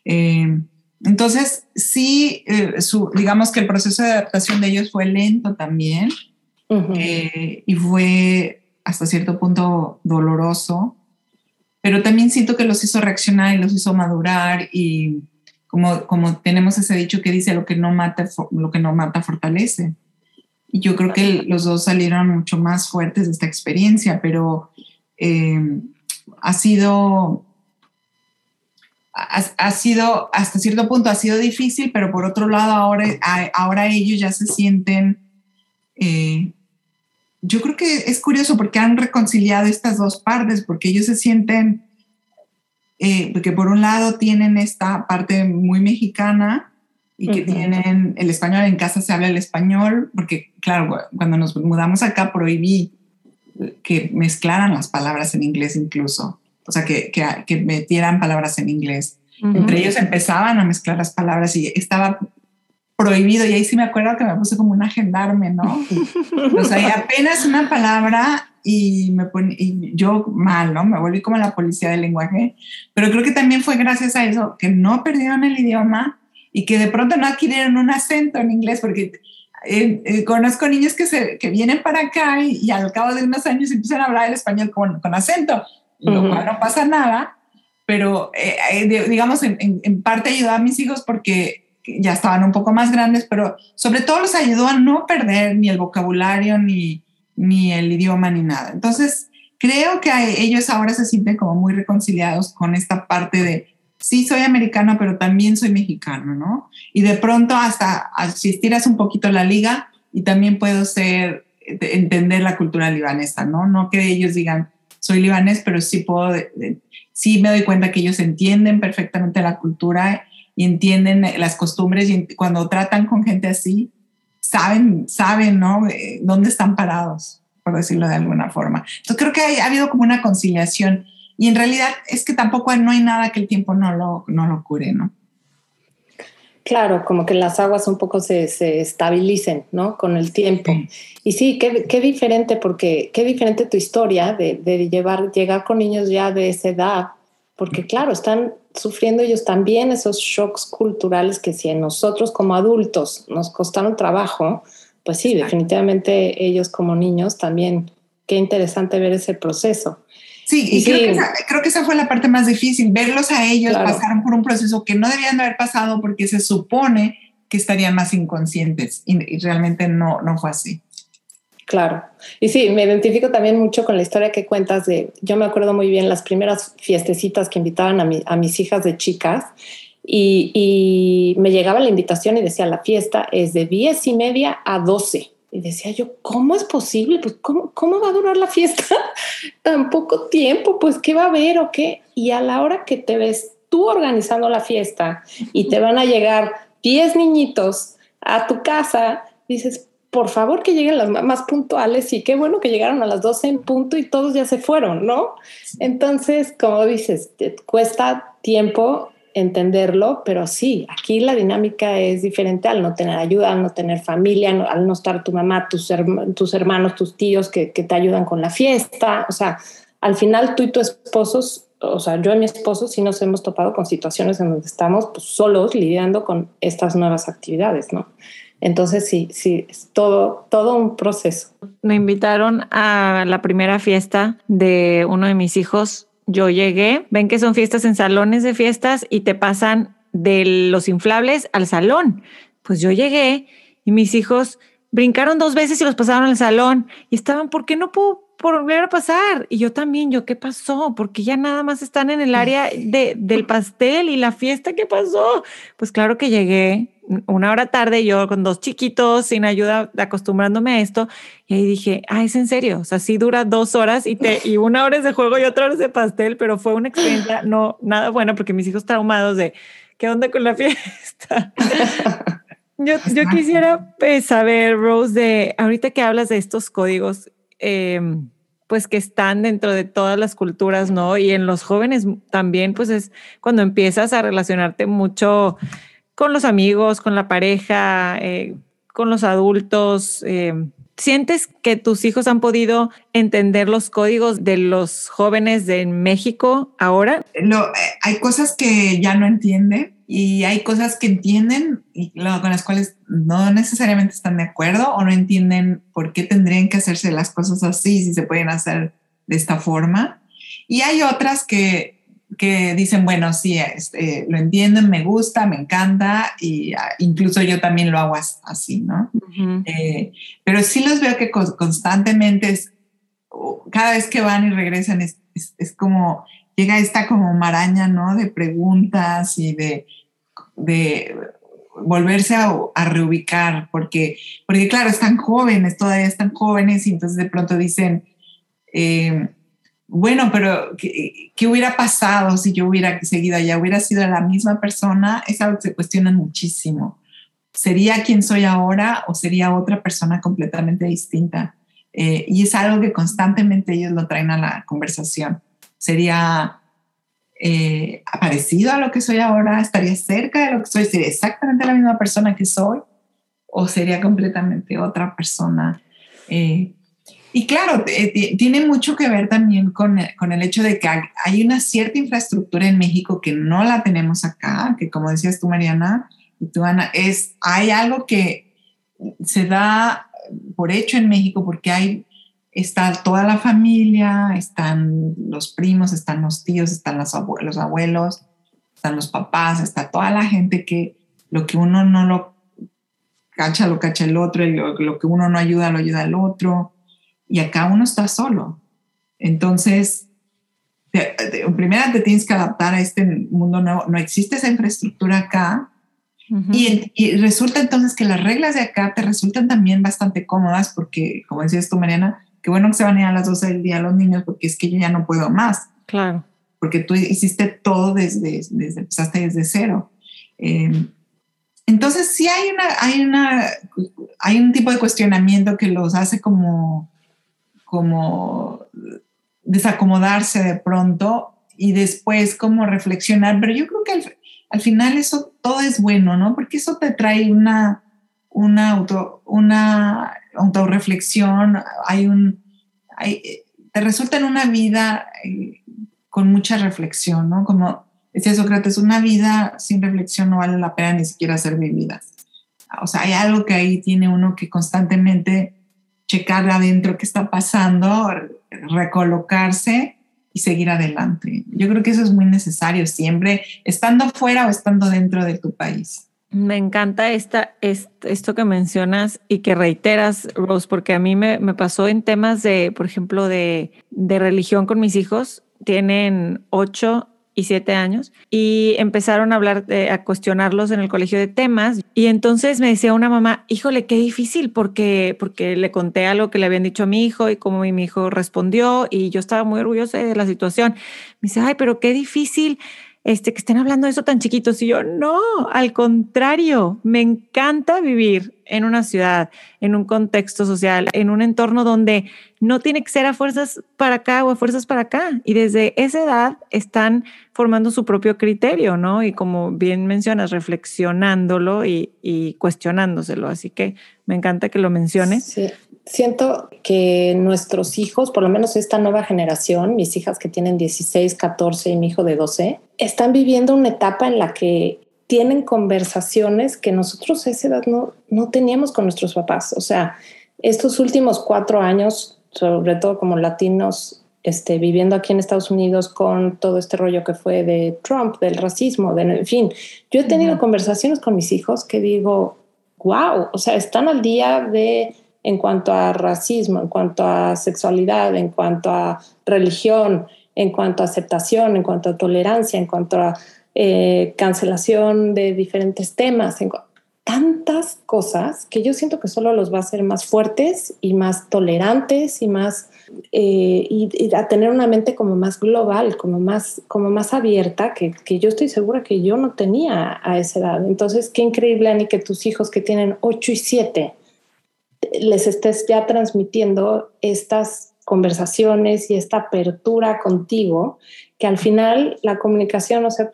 Em, entonces, sí, eh, digamos que el proceso de adaptación de ellos fue lento también eh, y fue hasta cierto punto doloroso pero también siento que los hizo reaccionar y los hizo madurar y como, como tenemos ese dicho que dice lo que no mata, lo que no mata fortalece. Y yo creo que los dos salieron mucho más fuertes de esta experiencia, pero eh, ha sido, ha, sido, hasta cierto punto ha sido difícil, pero por otro lado ahora, ahora ellos ya se sienten eh, yo creo que es curioso porque han reconciliado estas dos partes, porque ellos se sienten, eh, porque por un lado tienen esta parte muy mexicana y que tienen el español, en casa se habla el español, porque claro, cuando nos mudamos acá prohibí que mezclaran las palabras en inglés incluso, o sea, que, que, metieran palabras en inglés. Entre ellos empezaban a mezclar las palabras y estaba prohibido. Y ahí sí me acuerdo que me puse como un agendarme, ¿no? o sea, y apenas una palabra y me pone, y yo mal, ¿no? Me volví como la policía del lenguaje. Pero creo que también fue gracias a eso que no perdieron el idioma y que de pronto no adquirieron un acento en inglés, porque eh, eh, conozco niños que, se, que vienen para acá y, al cabo de unos años empiezan a hablar el español con, con acento, lo cual no pasa nada, pero eh, digamos, en, en, en, parte ayudó a mis hijos porque ya estaban un poco más grandes, pero sobre todo los ayudó a no perder ni el vocabulario, ni, ni el idioma, ni nada. Entonces, creo que ellos ahora se sienten como muy reconciliados con esta parte de, sí, soy americano, pero también soy mexicano, ¿no? Y de pronto hasta si estiras un poquito la liga y también puedo ser, entender la cultura libanesa, ¿no? No que ellos digan, soy libanés, pero sí puedo, sí me doy cuenta que ellos entienden perfectamente la cultura y entienden las costumbres y cuando tratan con gente así, saben, saben, ¿no? Eh, ¿Dónde están parados, por decirlo de alguna forma? Entonces creo que ha habido como una conciliación y en realidad es que tampoco no hay nada que el tiempo no lo, no lo cure, ¿no? Claro, como que las aguas un poco se, se estabilicen, ¿no? Con el tiempo. Y sí, qué, qué, diferente, porque qué diferente tu historia de, de llevar, llegar con niños ya de esa edad, porque claro, están sufriendo ellos también esos shocks culturales que si en nosotros como adultos nos costaron trabajo, pues sí, definitivamente ellos como niños también, qué interesante ver ese proceso. Sí, y, Creo, que esa, creo, que esa, fue la parte más difícil, verlos a ellos pasaron por un proceso que no debían de haber pasado porque se supone que estarían más inconscientes y, realmente no, no fue así. Claro. Y sí, me identifico también mucho con la historia que cuentas de, yo me acuerdo muy bien las primeras fiestecitas que invitaban a, a mis hijas de chicas y, y, me llegaba la invitación y decía, la fiesta es de diez y media a 12. Y decía yo, ¿cómo es posible? Pues, ¿cómo, ¿cómo va a durar la fiesta tan poco tiempo? Pues, ¿qué va a haber o qué? Y a la hora que te ves tú organizando la fiesta y te van a llegar 10 niñitos a tu casa, dices, por favor que lleguen las más puntuales y qué bueno que llegaron a las 12 en punto y todos ya se fueron, ¿no? Entonces, como dices, te cuesta tiempo entenderlo, pero sí, aquí la dinámica es diferente al no tener ayuda, al no tener familia, al no estar tu mamá, tus, tus hermanos, tus tíos que, te ayudan con la fiesta. O sea, al final tú y tu esposo, o sea, yo y mi esposo sí nos hemos topado con situaciones en donde estamos pues, solos lidiando con estas nuevas actividades, ¿no? Entonces sí, sí, es todo, todo un proceso. Me invitaron a la primera fiesta de uno de mis hijos yo llegué, ven que son fiestas en salones de fiestas y te pasan de los inflables al salón. Pues yo llegué y mis hijos brincaron dos veces y los pasaron al salón y estaban, ¿por qué no puedo volver a pasar? Y yo también, yo, ¿qué pasó? Porque ya nada más están en el área de, del pastel y la fiesta, ¿qué pasó? Pues claro que llegué una hora tarde, yo con dos chiquitos, sin ayuda, acostumbrándome a esto, y ahí dije, ah, es en serio, o sea, sí dura dos horas y, te, y una hora es de juego y otra hora es de pastel, pero fue una experiencia no nada buena porque mis hijos traumados de, ¿qué onda con la fiesta? yo, yo quisiera pues, saber, Rose, de ahorita que hablas de estos códigos, em, pues que están dentro de todas las culturas, ¿no? Y en los jóvenes también, pues es cuando empiezas a relacionarte mucho con los amigos, con la pareja, eh, con los adultos. Eh, ¿Sientes que tus hijos han podido entender los códigos de los jóvenes de México ahora? Lo, eh, hay cosas que ya no entienden y hay cosas que entienden y con las cuales no necesariamente están de acuerdo o no entienden por qué tendrían que hacerse las cosas así si se pueden hacer de esta forma. Y hay otras que que dicen, bueno, sí, este, lo entienden, me gusta, me encanta, y ah, incluso yo también lo hago así, ¿no? Eh, pero sí los veo que constantemente, es, cada vez que van y regresan, es, es, como, llega esta como maraña, ¿no? De preguntas y de, de volverse a, a, reubicar, porque, porque claro, están jóvenes, todavía están jóvenes, y entonces de pronto dicen, eh, bueno, pero ¿qué, hubiera pasado si yo hubiera seguido allá? ¿Hubiera sido la misma persona? Es algo que se cuestiona muchísimo. ¿Sería quien soy ahora o sería otra persona completamente distinta? Eh, y es algo que constantemente ellos lo traen a la conversación. ¿Sería eh, parecido a lo que soy ahora? ¿Estaría cerca de lo que soy? ¿Sería exactamente la misma persona que soy? ¿O sería completamente otra persona? Eh, y claro, tiene mucho que ver también con, con, el hecho de que hay una cierta infraestructura en México que no la tenemos acá, que como decías tú, Mariana, y tú, Ana, es, hay algo que se da por hecho en México porque hay, está toda la familia, están los primos, están los tíos, están los abuelos, los abuelos, están los papás, está toda la gente que lo que uno no lo cacha, lo cacha el otro, y lo, lo que uno no ayuda, lo ayuda el otro y acá uno está solo. Entonces, primero te tienes que adaptar a este mundo nuevo. No existe esa infraestructura acá. y, y, resulta entonces que las reglas de acá te resultan también bastante cómodas porque, como decías tú, Mariana, qué bueno que se van a ir a las 12 del día los niños porque es que yo ya no puedo más. Claro. Porque tú hiciste todo desde, desde empezaste desde cero. Em, entonces sí hay una, hay una, hay un tipo de cuestionamiento que los hace como como desacomodarse de pronto y después como reflexionar, pero yo creo que al, final eso todo es bueno, ¿no? Porque eso te trae una, una, auto, una autorreflexión, hay un, te resulta en una vida eh, con mucha reflexión, ¿no? Como decía Sócrates, una vida sin reflexión no vale la pena ni siquiera ser vivida. O sea, hay algo que ahí tiene uno que constantemente checar adentro qué está pasando, recolocarse y seguir adelante. Yo creo que eso es muy necesario siempre, estando fuera o estando dentro de tu país. Me encanta esta, esto que mencionas y que reiteras, Rose, porque a mí me, pasó en temas de, por ejemplo, de, de religión con mis hijos. Tienen ocho y siete años y empezaron a hablar, a cuestionarlos en el colegio de temas y entonces me decía una mamá, híjole, qué difícil porque, porque le conté algo que le habían dicho a mi hijo y cómo mi hijo respondió y yo estaba muy orgullosa de la situación. Me dice, ay, pero qué difícil este, que estén hablando de eso tan chiquitos. Y yo, no, al contrario, me encanta vivir en una ciudad, en un contexto social, en un entorno donde no tiene que ser a fuerzas para acá o a fuerzas para acá. Y desde esa edad están formando su propio criterio, ¿no? Y como bien mencionas, reflexionándolo y, y cuestionándoselo. Así que me encanta que lo menciones. Sí siento que nuestros hijos, por lo menos esta nueva generación, mis hijas que tienen 16, 14 y mi hijo de 12, están viviendo una etapa en la que tienen conversaciones que nosotros a esa edad no, no teníamos con nuestros papás. O sea, estos últimos cuatro años, sobre todo como latinos, este, viviendo aquí en Estados Unidos con todo este rollo que fue de Trump, del racismo, de, en fin, yo he tenido conversaciones con mis hijos que digo, wow, o sea, están al día de en cuanto a racismo, en cuanto a sexualidad, en cuanto a religión, en cuanto a aceptación, en cuanto a tolerancia, en cuanto a eh, cancelación de diferentes temas, en tantas cosas que yo siento que solo los va a hacer más fuertes y más tolerantes y más eh, y, a tener una mente como más global, como más, como más abierta, que, que, yo estoy segura que yo no tenía a esa edad. Entonces, qué increíble, Ani, que tus hijos que tienen 8 y 7 les estés ya transmitiendo estas conversaciones y esta apertura contigo, que al final la comunicación, o sea,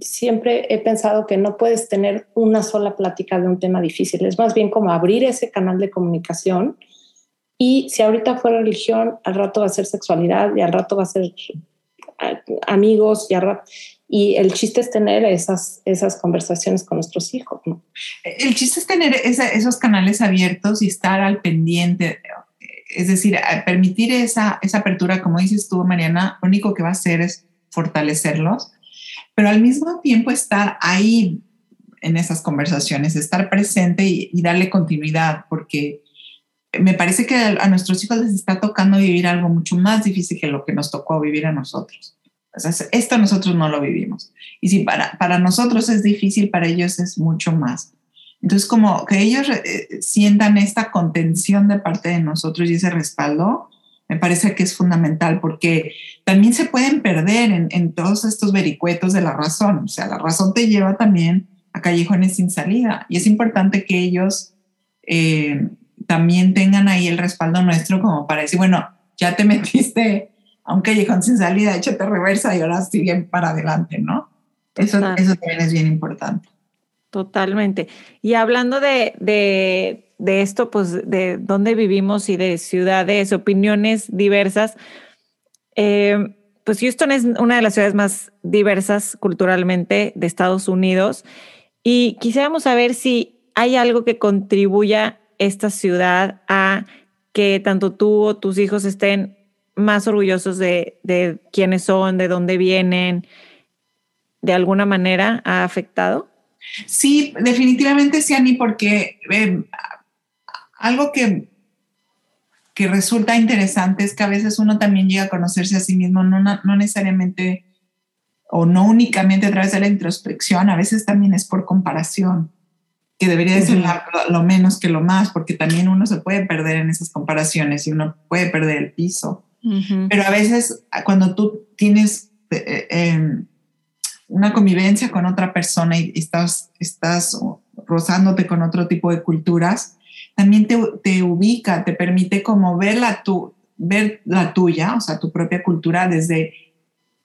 siempre he pensado que no puedes tener una sola plática de un tema difícil, es más bien como abrir ese canal de comunicación y si ahorita fue religión, al rato va a ser sexualidad y al rato va a ser amigos y al rato, y el chiste es tener esas, esas conversaciones con nuestros hijos. El chiste es tener esos canales abiertos y estar al pendiente, es decir, permitir esa, esa apertura, como dices tú, Mariana, lo único que va a hacer es fortalecerlos, pero al mismo tiempo estar ahí en esas conversaciones, estar presente y, darle continuidad, porque me parece que a nuestros hijos les está tocando vivir algo mucho más difícil que lo que nos tocó vivir a nosotros esto nosotros no lo vivimos. Y si para, para nosotros es difícil, para ellos es mucho más. Entonces, como que ellos eh, sientan esta contención de parte de nosotros y ese respaldo, me parece que es fundamental porque también se pueden perder en, en, todos estos vericuetos de la razón. O sea, la razón te lleva también a callejones sin salida y es importante que ellos eh, también tengan ahí el respaldo nuestro como para decir, bueno, ya te metiste aunque callejón sin salida, échate reversa y ahora siguen para adelante, ¿no? Eso, eso también es bien importante. Totalmente. Y hablando de, de, de, esto, pues de dónde vivimos y de ciudades, opiniones diversas, eh, pues Houston es una de las ciudades más diversas culturalmente de Estados Unidos y quisiéramos saber si hay algo que contribuya esta ciudad a que tanto tú o tus hijos estén más orgullosos de, de quiénes son, de dónde vienen, de alguna manera ha afectado? Sí, definitivamente sí, Ani, porque eh, algo que, que resulta interesante es que a veces uno también llega a conocerse a sí mismo, no, no necesariamente o no únicamente a través de la introspección, a veces también es por comparación, que debería de ser lo menos que lo más, porque también uno se puede perder en esas comparaciones y uno puede perder el piso. Pero a veces cuando tú tienes eh, em, una convivencia con otra persona y estás, estás rozándote con otro tipo de culturas, también te, te ubica, te permite como ver la, tu, ver la tuya, o sea, tu propia cultura desde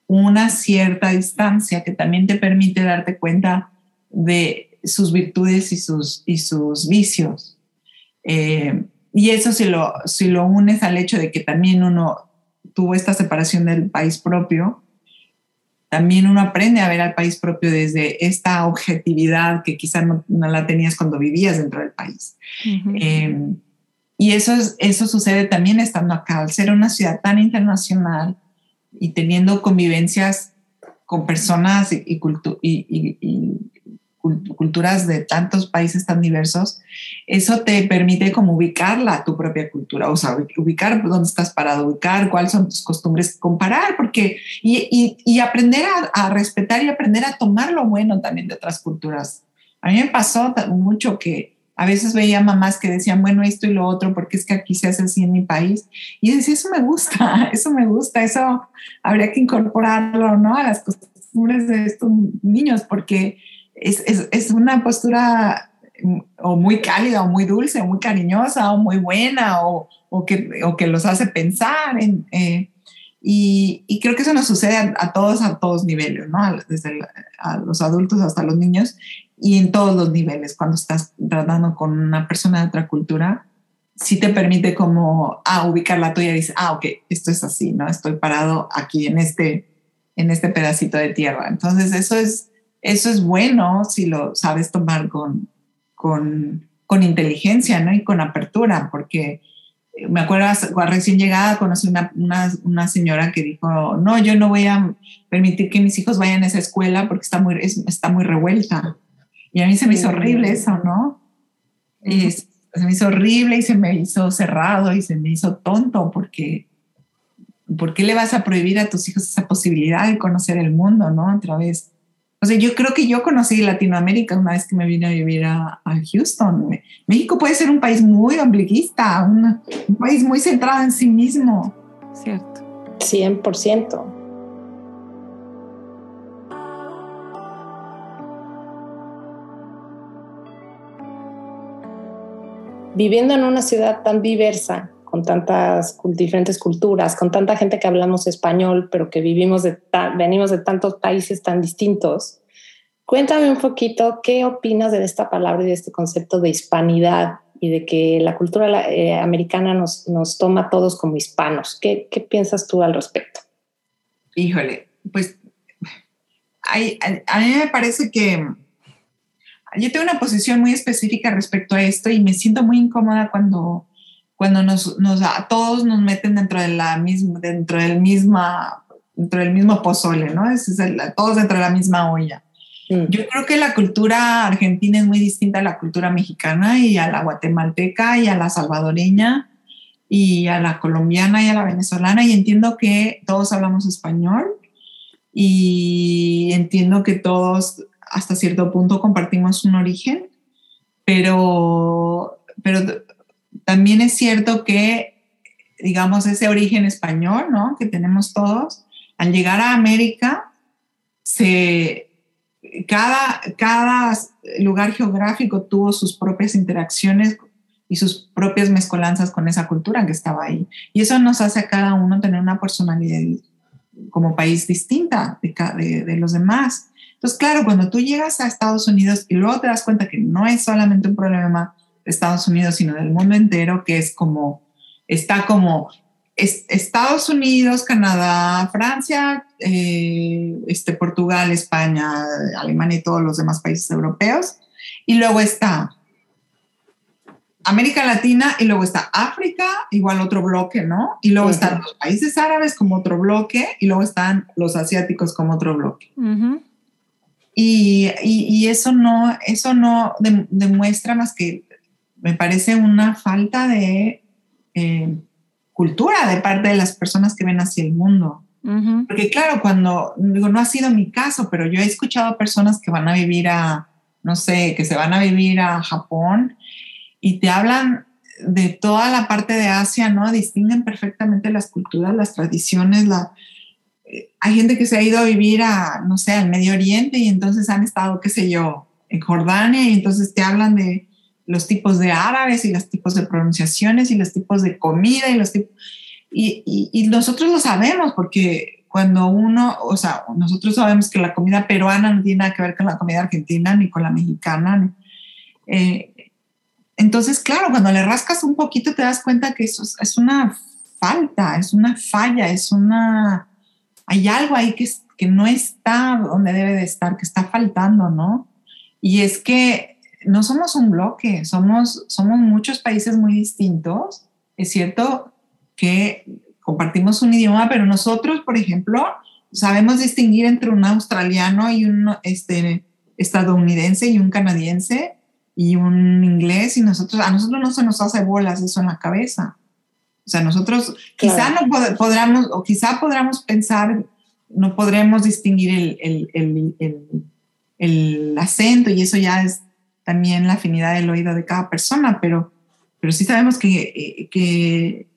una cierta distancia que también te permite darte cuenta de sus virtudes y sus, y sus vicios. Eh, y eso si lo, si lo unes al hecho de que también uno tuvo esta separación del país propio, también uno aprende a ver al país propio desde esta objetividad que quizá no, la tenías cuando vivías dentro del país. Em, y eso, es, eso sucede también estando acá, al ser una ciudad tan internacional, y teniendo convivencias con personas y, y, y, culturas de tantos países tan diversos, eso te permite como ubicarla, tu propia cultura, o sea, ubicar dónde estás parado, ubicar cuáles son tus costumbres, comparar, porque, y, aprender a, a, respetar y aprender a tomar lo bueno también de otras culturas. A mí me pasó mucho que a veces veía mamás que decían, bueno, esto y lo otro, porque es que aquí se hace así en mi país. Y decía, eso me gusta, eso me gusta, eso habría que incorporarlo, ¿no? A las costumbres de estos niños, porque es, es, es una postura mm, o muy cálida, o muy dulce, o muy cariñosa, o muy buena, o, o, que, o que, los hace pensar. En, eh, y, y, creo que eso nos sucede a, a, todos, a todos niveles, ¿no? Desde el, a los adultos hasta los niños y en todos los niveles. Cuando estás tratando con una persona de otra cultura, sí te permite como ah, ubicar la tuya y dices, ah, ok, esto es así, ¿no? Estoy parado aquí en este, en este pedacito de tierra. Entonces, eso es eso es bueno si lo sabes tomar con, con, con inteligencia ¿no? y con apertura, porque me acuerdo, recién llegada conocí una, una, una, señora que dijo, no, yo no voy a permitir que mis hijos vayan a esa escuela porque está muy, está muy revuelta. Y a mí se me hizo horrible eso, ¿no? Y se me hizo horrible y se me hizo cerrado y se me hizo tonto porque ¿por qué le vas a prohibir a tus hijos esa posibilidad de conocer el mundo, ¿no? A través o sea, yo creo que yo conocí Latinoamérica una vez que me vine a vivir a, a Houston. México puede ser un país muy ombliguista, un, un país muy centrado en sí mismo. Cierto. 100%. Viviendo en una ciudad tan diversa, con tantas diferentes culturas, con tanta gente que hablamos español, pero que vivimos de venimos de tantos países tan distintos. Cuéntame un poquito qué opinas de esta palabra y de este concepto de hispanidad y de que la cultura eh, americana nos, nos toma a todos como hispanos. ¿Qué, ¿Qué, piensas tú al respecto? Híjole, pues hay, a, a mí me parece que yo tengo una posición muy específica respecto a esto y me siento muy incómoda cuando cuando nos, nos, a todos nos meten dentro de la misma, dentro del misma, dentro del mismo pozole, ¿no? Es, es el, todos dentro de la misma olla. Mm. Yo creo que la cultura argentina es muy distinta a la cultura mexicana y a la guatemalteca y a la salvadoreña y a la colombiana y a la venezolana y entiendo que todos hablamos español y entiendo que todos hasta cierto punto compartimos un origen, pero, pero también es cierto que, digamos, ese origen español, ¿no? Que tenemos todos, al llegar a América, cada, lugar geográfico tuvo sus propias interacciones y sus propias mezcolanzas con esa cultura que estaba ahí. Y eso nos hace a cada uno tener una personalidad como país distinta de, de, los demás. Entonces, claro, cuando tú llegas a Estados Unidos y luego te das cuenta que no es solamente un problema Estados Unidos, sino del mundo entero, que es como, está como es, Estados Unidos, Canadá, Francia, eh, este, Portugal, España, Alemania y todos los demás países europeos. Y luego está América Latina y luego está África, igual otro bloque, ¿no? Y luego uh -huh. están los países árabes como otro bloque y luego están los asiáticos como otro bloque. Uh -huh. y, y, y, eso no, eso no de, demuestra más que me parece una falta de eh, cultura de parte de las personas que ven hacia el mundo. Uh -huh. Porque claro, cuando, digo, no ha sido mi caso, pero yo he escuchado personas que van a vivir a, no sé, que se van a vivir a Japón y te hablan de toda la parte de Asia, ¿no? Distinguen perfectamente las culturas, las tradiciones, la... Eh, hay gente que se ha ido a vivir a, no sé, al Medio Oriente y entonces han estado, qué sé yo, en Jordania y entonces te hablan de los tipos de árabes y los tipos de pronunciaciones y los tipos de comida y los tipos... Y, y, nosotros lo sabemos porque cuando uno, o sea, nosotros sabemos que la comida peruana no tiene nada que ver con la comida argentina ni con la mexicana. Eh, entonces, claro, cuando le rascas un poquito te das cuenta que eso es, es una falta, es una falla, es una... Hay algo ahí que, que no está donde debe de estar, que está faltando, ¿no? Y es que no somos un bloque, somos, somos muchos países muy distintos. Es cierto que compartimos un idioma, pero nosotros, por ejemplo, sabemos distinguir entre un australiano y un este, estadounidense y un canadiense y un inglés y nosotros, a nosotros no se nos hace bolas eso en la cabeza. O sea, nosotros quizá no podamos, o quizá podamos pensar, no podremos distinguir el, el, el, el, acento y eso ya es también la afinidad del oído de cada persona, pero, pero sí sabemos que, eh, que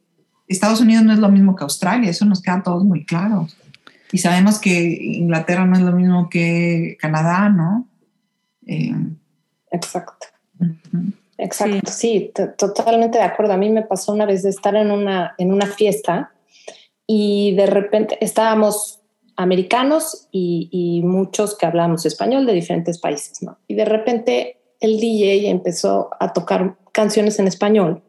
Estados Unidos no es lo mismo que Australia, eso nos queda a todos muy claro. Y sabemos que Inglaterra no es lo mismo que Canadá, ¿no? Eh, Exacto. Exacto, sí, totalmente de acuerdo. A mí me pasó una vez de estar en una, en una fiesta y de repente estábamos americanos y, y muchos que hablábamos español de diferentes países, ¿no? Y de repente el DJ empezó a tocar canciones en español,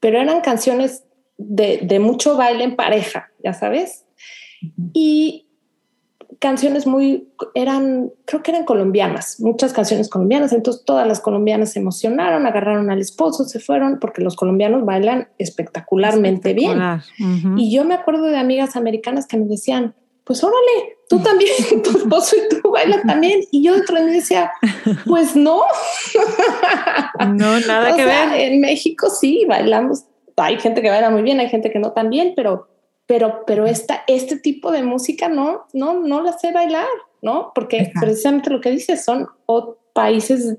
pero eran canciones de, mucho baile en pareja, ya sabes. Y canciones muy, eran, creo que eran colombianas, muchas canciones colombianas, entonces todas las colombianas se emocionaron, agarraron al esposo, se fueron, porque los colombianos bailan espectacularmente bien. Y yo me acuerdo de amigas americanas que me decían, pues órale, tú también, tu esposo y tú bailas también. Y yo dentro de mí decía, pues no. No, nada que ver. En México sí, bailamos. Hay gente que baila muy bien, hay gente que no tan bien, pero, pero, pero esta, este tipo de música no, no, no la sé bailar, ¿no? Porque precisamente lo que dices son países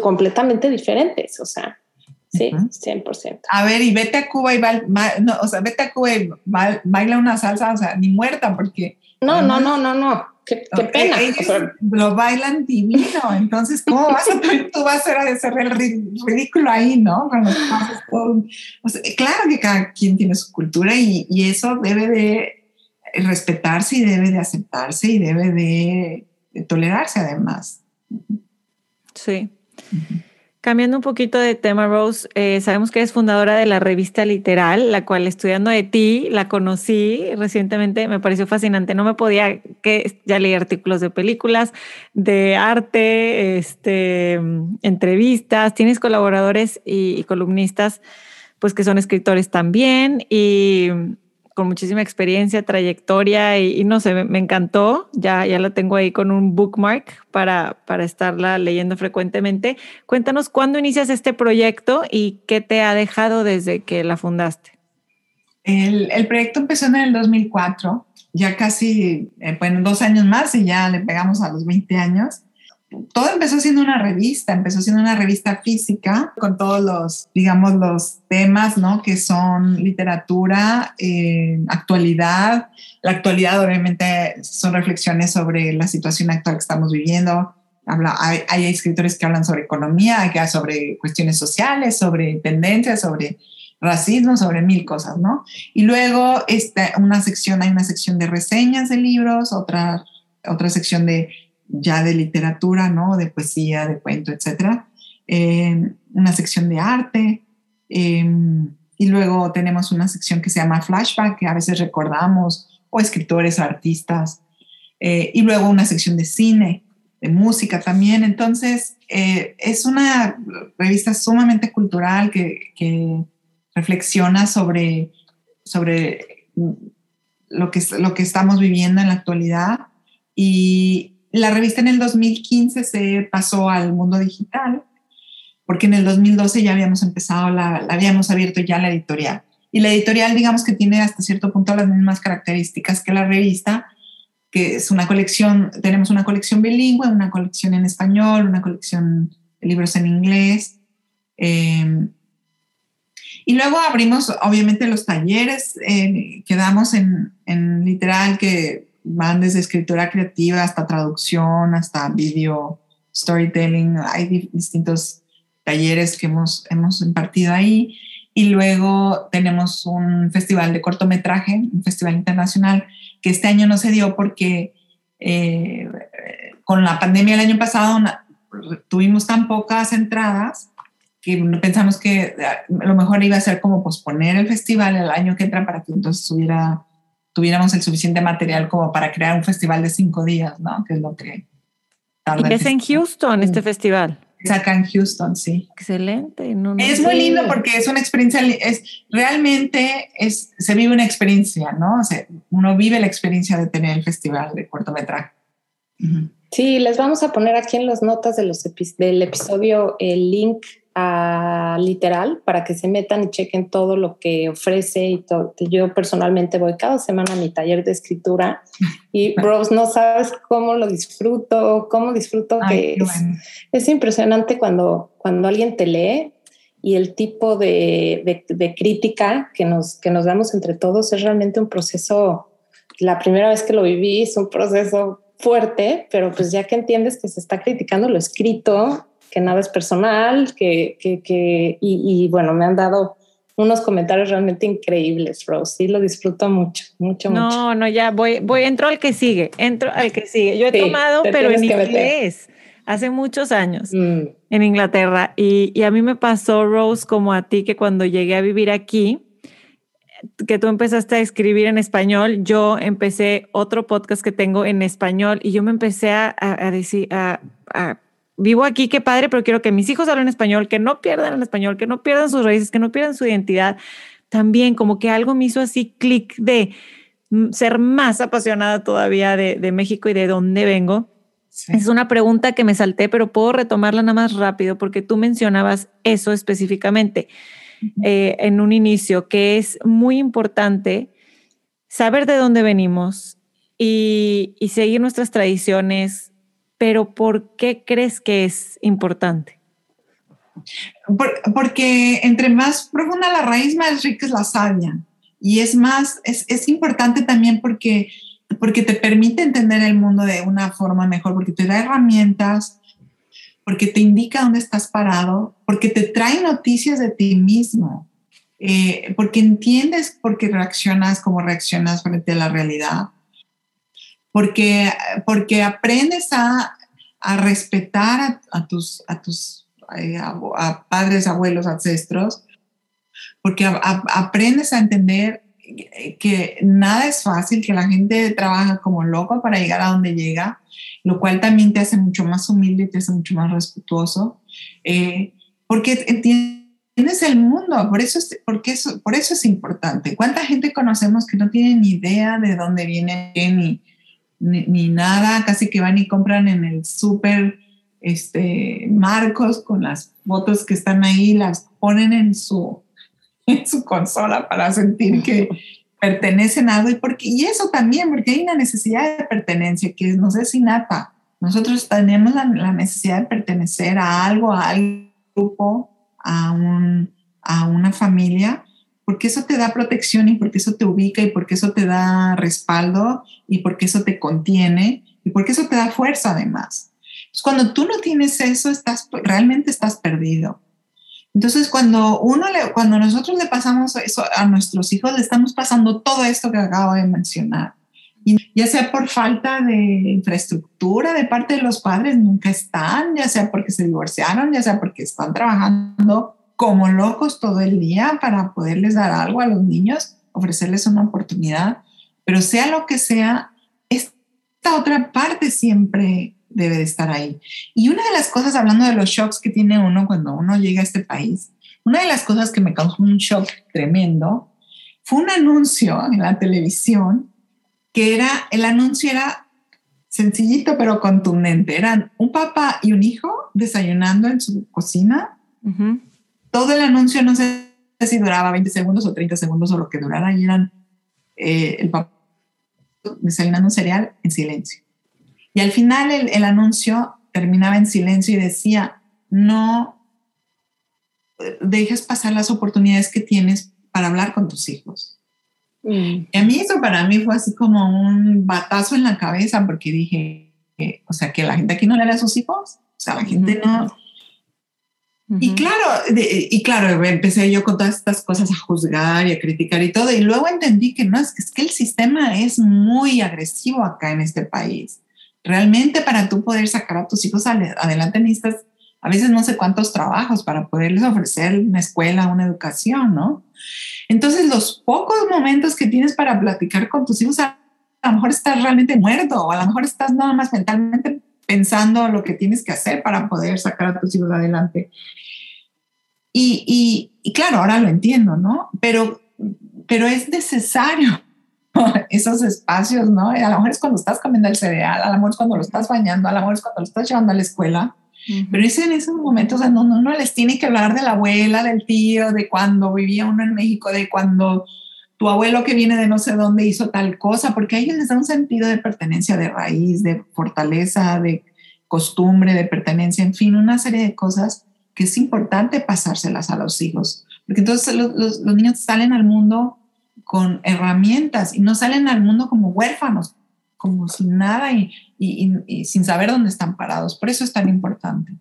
completamente diferentes, o sea. Sí, 100%. A ver, y vete a Cuba y baila, no, o sea, vete a Cuba y baila una salsa, o sea, ni muerta, porque... No, no, no, no, no, qué, qué pena. lo bailan divino, entonces, ¿cómo vas a, tú vas a hacer el ridículo ahí, ¿no? Con los pasos, o sea, claro que cada quien tiene su cultura y, y, eso debe de respetarse y debe de aceptarse y debe de, tolerarse además. Sí. Cambiando un poquito de tema, Rose, eh, sabemos que eres fundadora de la revista Literal, la cual estudiando de ti la conocí recientemente, me pareció fascinante. No me podía que ya leí artículos de películas, de arte, este, entrevistas. Tienes colaboradores y, y columnistas, pues que son escritores también y con muchísima experiencia, trayectoria y, no sé, me, encantó. Ya, ya la tengo ahí con un bookmark para, para estarla leyendo frecuentemente. Cuéntanos cuándo inicias este proyecto y qué te ha dejado desde que la fundaste. El, el proyecto empezó en el 2004, ya casi, eh, bueno, dos años más y ya le pegamos a los 20 años todo empezó siendo una revista, empezó siendo una revista física con todos los, digamos, los temas, ¿no? Que son literatura, eh, actualidad. La actualidad obviamente son reflexiones sobre la situación actual que estamos viviendo. Habla, hay, hay escritores que hablan sobre economía, hay sobre cuestiones sociales, sobre tendencias, sobre racismo, sobre mil cosas, ¿no? Y luego está una sección, hay una sección de reseñas de libros, otra, otra sección de ya de literatura, ¿no? De poesía, de cuento, etcétera. Eh, una sección de arte. Em, y luego tenemos una sección que se llama Flashback, que a veces recordamos, o escritores artistas. Eh, y luego una sección de cine, de música también. Entonces, eh, es una revista sumamente cultural que, que reflexiona sobre, sobre lo, que, lo que estamos viviendo en la actualidad y, la revista en el 2015 se pasó al mundo digital, porque en el 2012 ya habíamos empezado, la, habíamos abierto ya la editorial. Y la editorial, digamos que tiene hasta cierto punto las mismas características que la revista, que es una colección, tenemos una colección bilingüe, una colección en español, una colección de libros en inglés. Eh, y luego abrimos, obviamente, los talleres eh, que damos en, en literal, que van desde escritura creativa hasta traducción, hasta video storytelling. Hay distintos talleres que hemos, hemos impartido ahí. Y luego tenemos un festival de cortometraje, un festival internacional, que este año no se dio porque eh, con la pandemia el año pasado tuvimos tan pocas entradas que pensamos que lo mejor iba a ser como posponer el festival el año que entra para que entonces hubiera tuviéramos el suficiente material como para crear un festival de cinco días, ¿no? Que es lo que... ¿Y es en Houston este festival? acá en Houston, sí. Excelente. es muy lindo porque es una experiencia, es realmente es, se vive una experiencia, ¿no? O sea, uno vive la experiencia de tener el festival de cortometraje. Sí, les vamos a poner aquí en las notas de los del episodio el link a literal para que se metan y chequen todo lo que ofrece y todo. Yo personalmente voy cada semana a mi taller de escritura y Rose, no sabes cómo lo disfruto, cómo disfruto que es, impresionante cuando, cuando alguien te lee y el tipo de, de, crítica que nos, que nos damos entre todos es realmente un proceso, la primera vez que lo viví es un proceso fuerte, pero pues ya que entiendes que se está criticando lo escrito, que nada es personal, que, que, que y, bueno, me han dado unos comentarios realmente increíbles, Rose. Sí, lo disfruto mucho, mucho, no, mucho. No, no, ya voy, voy, entro al que sigue, entro al que sigue. Yo he tomado, pero en inglés, hace muchos años, mm. en Inglaterra. Y, y a mí me pasó, Rose, como a ti, que cuando llegué a vivir aquí, que tú empezaste a escribir en español, yo empecé otro podcast que tengo en español y yo me empecé a, a decir, a, a vivo aquí, qué padre, pero quiero que mis hijos hablen español, que no pierdan el español, que no pierdan sus raíces, que no pierdan su identidad. También como que algo me hizo así clic de ser más apasionada todavía de, México y de dónde vengo. Es una pregunta que me salté, pero puedo retomarla nada más rápido porque tú mencionabas eso específicamente eh, en un inicio, que es muy importante saber de dónde venimos y, y seguir nuestras tradiciones, pero ¿por qué crees que es importante? porque entre más profunda la raíz, más rica es la savia. Y es más, es, importante también porque, porque te permite entender el mundo de una forma mejor, porque te da herramientas, porque te indica dónde estás parado, porque te trae noticias de ti mismo, eh, porque entiendes por qué reaccionas como reaccionas frente a la realidad porque, porque aprendes a, a respetar a, tus, a tus eh, a, padres, abuelos, ancestros, porque aprendes a entender que nada es fácil, que la gente trabaja como loco para llegar a donde llega, lo cual también te hace mucho más humilde te hace mucho más respetuoso, eh, porque entiendes el mundo, por eso, es, porque eso, por eso es importante. ¿Cuánta gente conocemos que no tiene ni idea de dónde viene ni, ni, nada, casi que van y compran en el súper este, marcos con las fotos que están ahí, las ponen en su, en su consola para sentir que pertenecen a algo y, porque, y eso también, porque hay una necesidad de pertenencia que nos es innata. Nosotros tenemos la, la necesidad de pertenecer a algo, a algún grupo, a, un, a una familia porque eso te da protección y porque eso te ubica y porque eso te da respaldo y porque eso te contiene y porque eso te da fuerza además. cuando tú no tienes eso, estás, realmente estás perdido. Entonces, cuando, uno le, cuando nosotros le pasamos eso a nuestros hijos, le estamos pasando todo esto que acabo de mencionar. Y ya sea por falta de infraestructura de parte de los padres, nunca están, ya sea porque se divorciaron, ya sea porque están trabajando como locos todo el día para poderles dar algo a los niños, ofrecerles una oportunidad, pero sea lo que sea, esta otra parte siempre debe de estar ahí. Y una de las cosas, hablando de los shocks que tiene uno cuando uno llega a este país, una de las cosas que me causó un shock tremendo fue un anuncio en la televisión que era, el anuncio era sencillito pero contundente. Eran un papá y un hijo desayunando en su cocina todo el anuncio, no sé si duraba 20 segundos o 30 segundos o lo que durara, y eran eh, el papá desayunando un cereal en silencio. Y al final el, anuncio terminaba en silencio y decía, no dejes pasar las oportunidades que tienes para hablar con tus hijos. Mm. Y a mí eso para mí fue así como un batazo en la cabeza porque dije, o sea, que la gente aquí no le da a sus hijos, o sea, la gente no, y claro, y claro, empecé yo con todas estas cosas a juzgar y a criticar y todo, y luego entendí que no, es que, es que el sistema es muy agresivo acá en este país. Realmente para tú poder sacar a tus hijos adelante necesitas a veces no sé cuántos trabajos para poderles ofrecer una escuela, una educación, ¿no? Entonces los pocos momentos que tienes para platicar con tus hijos, a lo mejor estás realmente muerto o a lo mejor estás nada más mentalmente pensando lo que tienes que hacer para poder sacar a tus hijos adelante. Y, y, claro, ahora lo entiendo, ¿no? Pero, pero es necesario esos espacios, ¿no? A lo mejor es cuando estás comiendo el cereal, a lo mejor es cuando lo estás bañando, a lo mejor es cuando lo estás llevando a la escuela. Pero es en esos momentos en donde uno les tiene que hablar de la abuela, del tío, de cuando vivía uno en México, de cuando tu abuelo que viene de no sé dónde hizo tal cosa, porque a ellos les da un sentido de pertenencia, de raíz, de fortaleza, de costumbre, de pertenencia, en fin, una serie de cosas que es importante pasárselas a los hijos, porque entonces los, niños salen al mundo con herramientas y no salen al mundo como huérfanos, como sin nada y, sin saber dónde están parados. Por eso es tan importante.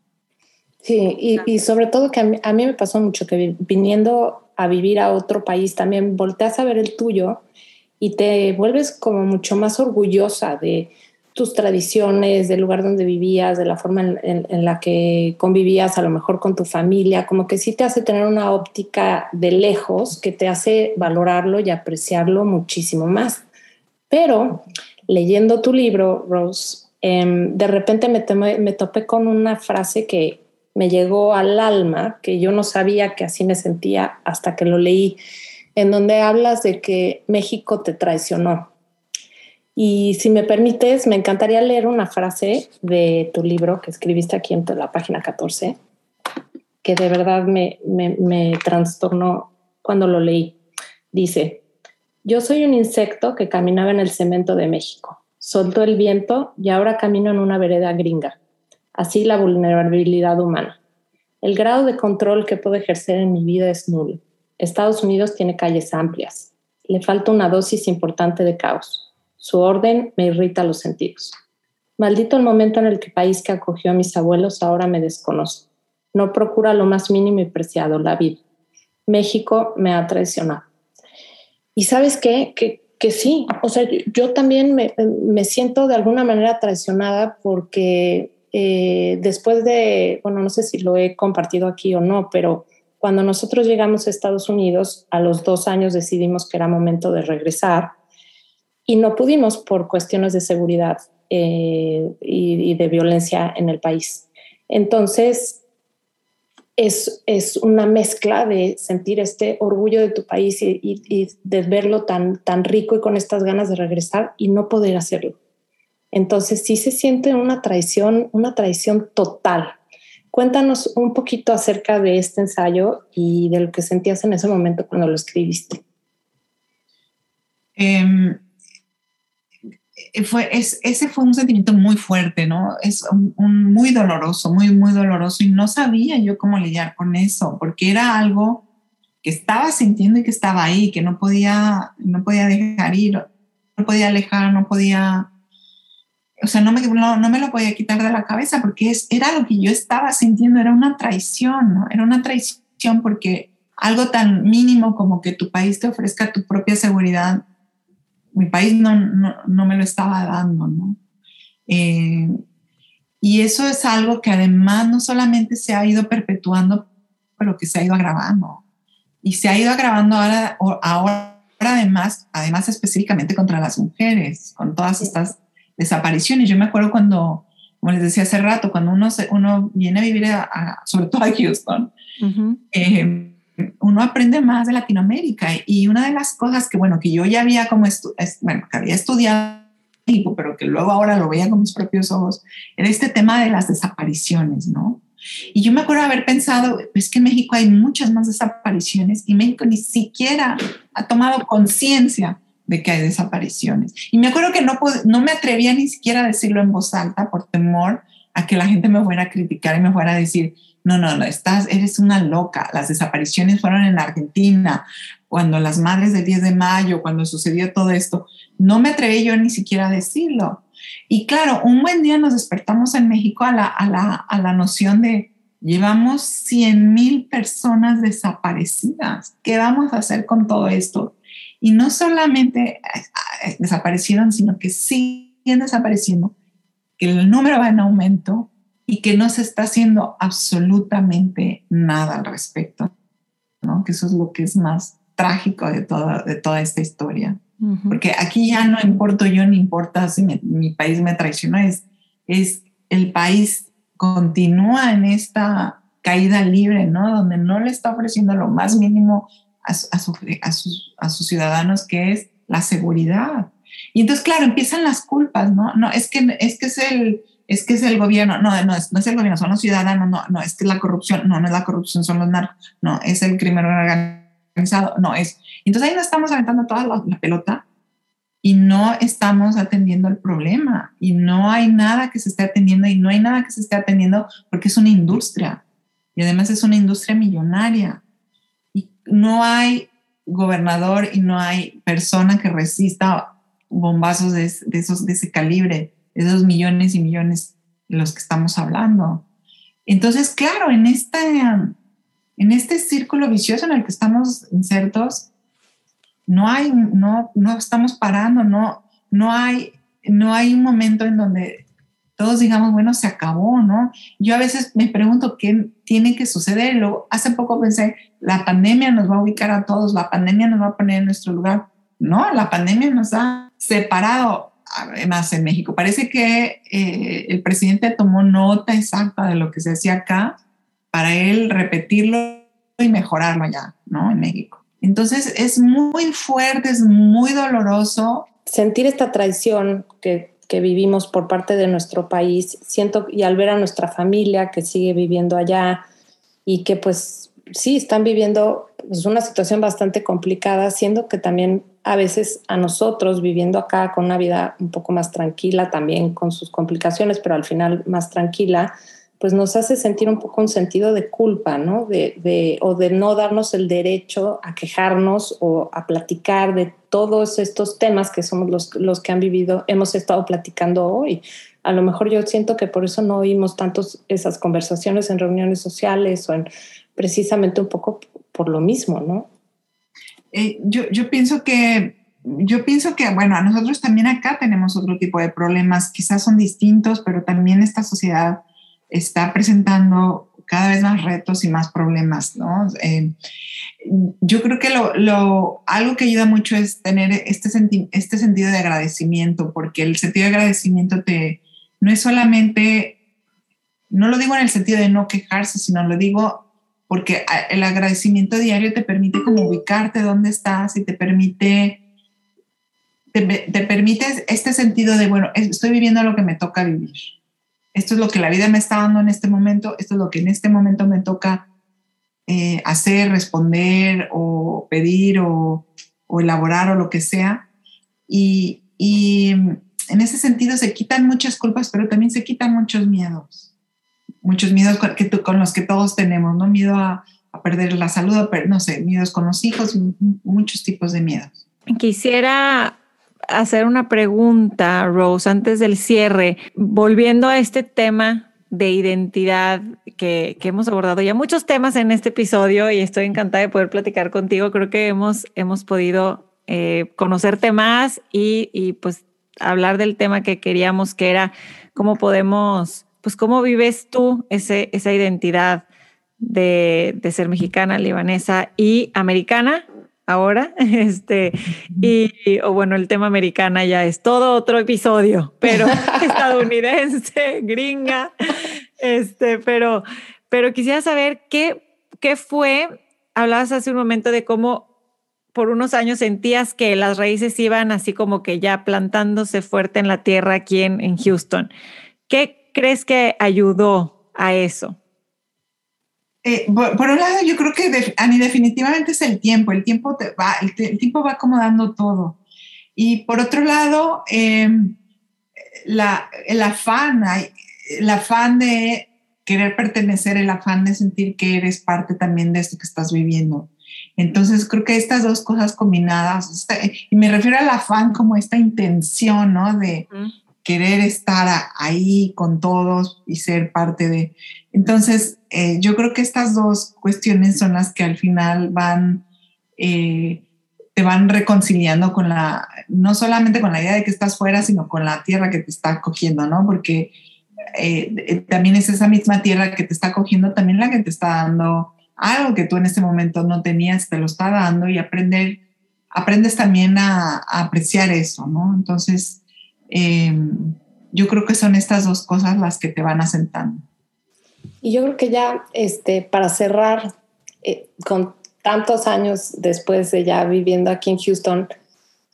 Sí, y, sobre todo que a mí, me pasó mucho que viniendo a vivir a otro país también volteas a ver el tuyo y te vuelves como mucho más orgullosa de, tus tradiciones, del lugar donde vivías, de la forma en, la que convivías a lo mejor con tu familia, como que sí te hace tener una óptica de lejos que te hace valorarlo y apreciarlo muchísimo más. Pero leyendo tu libro, Rose, em, de repente me, me topé con una frase que me llegó al alma, que yo no sabía que así me sentía hasta que lo leí, en donde hablas de que México te traicionó y si me permites, me encantaría leer una frase de tu libro que escribiste aquí en la página 14, que de verdad me, me, me trastornó cuando lo leí. Dice, yo soy un insecto que caminaba en el cemento de México. Soltó el viento y ahora camino en una vereda gringa. Así la vulnerabilidad humana. El grado de control que puedo ejercer en mi vida es nulo. Estados Unidos tiene calles amplias. Le falta una dosis importante de caos. Su orden me irrita los sentidos. Maldito el momento en el que el país que acogió a mis abuelos ahora me desconoce. No procura lo más mínimo y preciado, la vida. México me ha traicionado. Y sabes qué? Que, que sí, o sea, yo también me, me siento de alguna manera traicionada porque eh, después de, bueno, no sé si lo he compartido aquí o no, pero cuando nosotros llegamos a Estados Unidos, a los dos años decidimos que era momento de regresar y no pudimos por cuestiones de seguridad eh, y, de violencia en el país. Entonces, es, es, una mezcla de sentir este orgullo de tu país y, y, de verlo tan, tan rico y con estas ganas de regresar y no poder hacerlo. Entonces sí se siente una traición, una traición total. Cuéntanos un poquito acerca de este ensayo y de lo que sentías en ese momento cuando lo escribiste. Eh, eh, fue, es, ese fue un sentimiento muy fuerte, ¿no? Es un, muy doloroso, muy, muy doloroso y no sabía yo cómo lidiar con eso, porque era algo que estaba sintiendo y que estaba ahí, que no podía, no podía dejar ir, no podía alejar, no podía, o sea, no me, no, no me lo podía quitar de la cabeza porque es, era lo que yo estaba sintiendo, era una traición, ¿no? Era una traición porque algo tan mínimo como que tu país te ofrezca tu propia seguridad mi país no, no, me lo estaba dando, ¿no? Eh, y eso es algo que además no solamente se ha ido perpetuando, pero que se ha ido agravando. Y se ha ido agravando ahora, ahora además, además específicamente contra las mujeres, con todas estas desapariciones. Yo me acuerdo cuando, como les decía hace rato, cuando uno, se, uno viene a vivir, a, sobre todo a Houston, uno aprende más de Latinoamérica y una de las cosas que, bueno, que yo ya había como, bueno, que había estudiado, pero que luego ahora lo veía con mis propios ojos, era este tema de las desapariciones, ¿no? Y yo me acuerdo haber pensado, es que en México hay muchas más desapariciones y México ni siquiera ha tomado conciencia de que hay desapariciones. Y me acuerdo que no, no me atrevía ni siquiera a decirlo en voz alta por temor a que la gente me fuera a criticar y me fuera a decir, no, no, no, estás, eres una loca. Las desapariciones fueron en Argentina, cuando las madres del 10 de mayo, cuando sucedió todo esto. No me atreví yo ni siquiera a decirlo. Y claro, un buen día nos despertamos en México a la, a la, a la noción de llevamos 100 mil personas desaparecidas. ¿Qué vamos a hacer con todo esto? Y no solamente eh, desaparecieron, sino que siguen desapareciendo, que el número va en aumento y que no se está haciendo absolutamente nada al respecto, ¿no? Que eso es lo que es más trágico de toda, de toda esta historia. Porque aquí ya no importo yo ni importa si mi país me traicionó, es, es el país continúa en esta caída libre, ¿no? Donde no le está ofreciendo lo más mínimo a, sus, a sus ciudadanos, que es la seguridad. Y entonces, claro, empiezan las culpas, ¿no? No, es que es, que es el, es que es el gobierno, no, no es, no es el gobierno, son los ciudadanos, no, no, es que es la corrupción, no, no es la corrupción, son los narcos, no, es el crimen organizado, no es. Entonces ahí no estamos aventando toda la, pelota y no estamos atendiendo el problema y no hay nada que se esté atendiendo y no hay nada que se esté atendiendo porque es una industria y además es una industria millonaria no hay gobernador y no hay persona que resista bombazos de, esos, de ese calibre, de esos millones y millones de los que estamos hablando. Entonces, claro, en, esta, en este círculo vicioso en el que estamos insertos, no hay, no, no estamos parando, no, no, hay, no hay un momento en donde todos digamos, bueno, se acabó, ¿no? Yo a veces me pregunto qué tiene que suceder. Luego, hace poco pensé, la pandemia nos va a ubicar a todos, la pandemia nos va a poner en nuestro lugar. No, la pandemia nos ha separado, además en México. Parece que eh, el presidente tomó nota exacta de lo que se hacía acá para él repetirlo y mejorarlo allá, ¿no? En México. Entonces es muy fuerte, es muy doloroso. Sentir esta traición que que vivimos por parte de nuestro país, siento y al ver a nuestra familia que sigue viviendo allá y que pues sí están viviendo pues, una situación bastante complicada, siendo que también a veces a nosotros viviendo acá con una vida un poco más tranquila, también con sus complicaciones, pero al final más tranquila, pues nos hace sentir un poco un sentido de culpa, ¿no? De, o de no darnos el derecho a quejarnos o a platicar de todos estos temas que somos los, los que han vivido, hemos estado platicando hoy. A lo mejor yo siento que por eso no oímos tantos esas conversaciones en reuniones sociales o en precisamente un poco por lo mismo, ¿no? Eh, yo, yo pienso que yo pienso que, bueno, a nosotros también acá tenemos otro tipo de problemas, quizás son distintos, pero también esta sociedad está presentando cada vez más retos y más problemas, ¿no? Eh, yo creo que lo, algo que ayuda mucho es tener este, este sentido de agradecimiento, porque el sentido de agradecimiento te, no es solamente, no lo digo en el sentido de no quejarse, sino lo digo porque el agradecimiento diario te permite como ubicarte dónde estás y te permite, te, te permite este sentido de, bueno, estoy viviendo lo que me toca vivir esto es lo que la vida me está dando en este momento, esto es lo que en este momento me toca eh, hacer, responder o pedir o, elaborar o lo que sea. Y, en ese sentido se quitan muchas culpas, pero también se quitan muchos miedos, muchos miedos con, que, con los que todos tenemos, ¿no? Miedo a, a perder la salud, no sé, miedos con los hijos, muchos tipos de miedos. Quisiera hacer una pregunta, Rose, antes del cierre, volviendo a este tema de identidad que, hemos abordado ya muchos temas en este episodio y estoy encantada de poder platicar contigo. Creo que hemos, hemos podido eh, conocerte más y, pues hablar del tema que queríamos, que era cómo podemos, pues cómo vives tú ese, esa identidad de, de ser mexicana, libanesa y americana ahora. Este, y, o bueno, el tema americana ya es todo otro episodio, pero estadounidense, gringa. Este, pero, pero quisiera saber qué, qué fue. Hablabas hace un momento de cómo por unos años sentías que las raíces iban así como que ya plantándose fuerte en la tierra aquí en, en Houston. ¿Qué crees que ayudó a eso? Eh, por, un lado, yo creo que a mí definitivamente es el tiempo, el tiempo, te va, el, tiempo va acomodando todo. Y por otro lado, em, la, el afán, el afán de querer pertenecer, el afán de sentir que eres parte también de esto que estás viviendo. Entonces, creo que estas dos cosas combinadas, y me refiero al afán como esta intención, ¿no? De querer estar ahí con todos y ser parte de. Entonces, eh, yo creo que estas dos cuestiones son las que al final van, eh, te van reconciliando con la, no solamente con la idea de que estás fuera, sino con la tierra que te está acogiendo, ¿no? Porque eh, también es esa misma tierra que te está acogiendo, también la que te está dando algo que tú en este momento no tenías, te lo está dando y aprender, aprendes también a, apreciar eso, ¿no? Entonces, yo creo que son estas dos cosas las que te van asentando. Y yo creo que ya, este, para cerrar, eh, con tantos años después de ya viviendo aquí en Houston,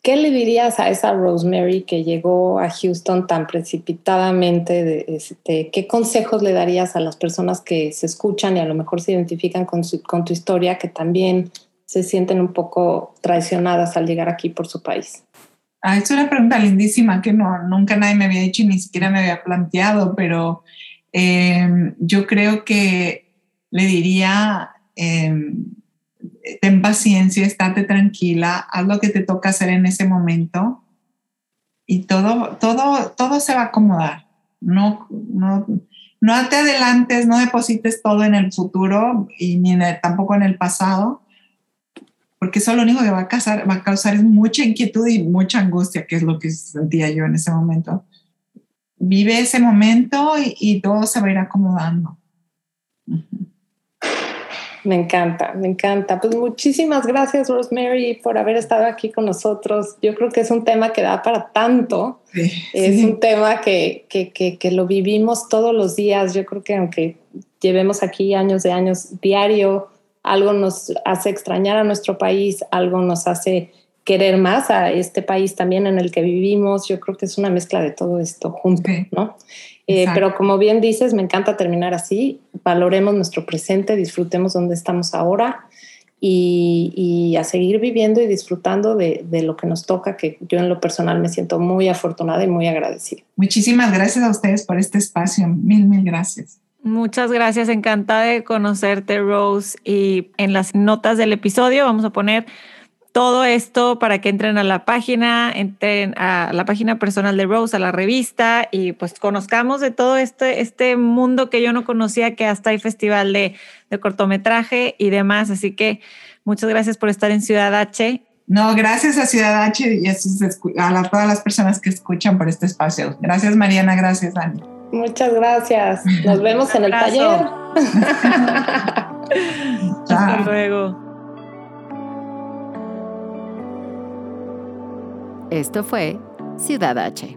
¿qué le dirías a esa Rosemary que llegó a Houston tan precipitadamente? Este, ¿Qué consejos le darías a las personas que se escuchan y a lo mejor se identifican con, con tu historia, que también se sienten un poco traicionadas al llegar aquí por su país? Ah, es una pregunta lindísima que no, nunca nadie me había hecho y ni siquiera me había planteado, pero eh, yo creo que le diría, eh, ten paciencia, estate tranquila, haz lo que te toca hacer en ese momento y todo, todo, todo se va a acomodar. No, no, no te adelantes, no deposites todo en el futuro y ni tampoco en el pasado, porque eso lo único que va a, causar, va a causar es mucha inquietud y mucha angustia, que es lo que sentía yo en ese momento. Vive ese momento y, todo se va a ir acomodando. Me encanta, me encanta. Pues muchísimas gracias, Rosemary, por haber estado aquí con nosotros. Yo creo que es un tema que da para tanto. es un tema que, que, que, que, lo vivimos todos los días. Yo creo que aunque llevemos aquí años de años diario, algo nos hace extrañar a nuestro país, algo nos hace querer más a este país también en el que vivimos. Yo creo que es una mezcla de todo esto junto, ¿no? Eh, pero como bien dices, me encanta terminar así. Valoremos nuestro presente, disfrutemos donde estamos ahora y, a seguir viviendo y disfrutando de, de, lo que nos toca, que yo en lo personal me siento muy afortunada y muy agradecida. Muchísimas gracias a ustedes por este espacio. Mil, mil gracias. Muchas gracias, encantada de conocerte, Rose. Y en las notas del episodio vamos a poner todo esto para que entren a la página, entren a la página personal de Rose, a la revista y pues conozcamos de todo este, este mundo que yo no conocía, que hasta hay festival de, de cortometraje y demás. Así que muchas gracias por estar en Ciudad H. No, gracias a Ciudad H y a, a todas las personas que escuchan por este espacio. Gracias, Mariana. Gracias, Dani. Muchas gracias. Nos vemos en el taller. Hasta luego. Esto fue Ciudad H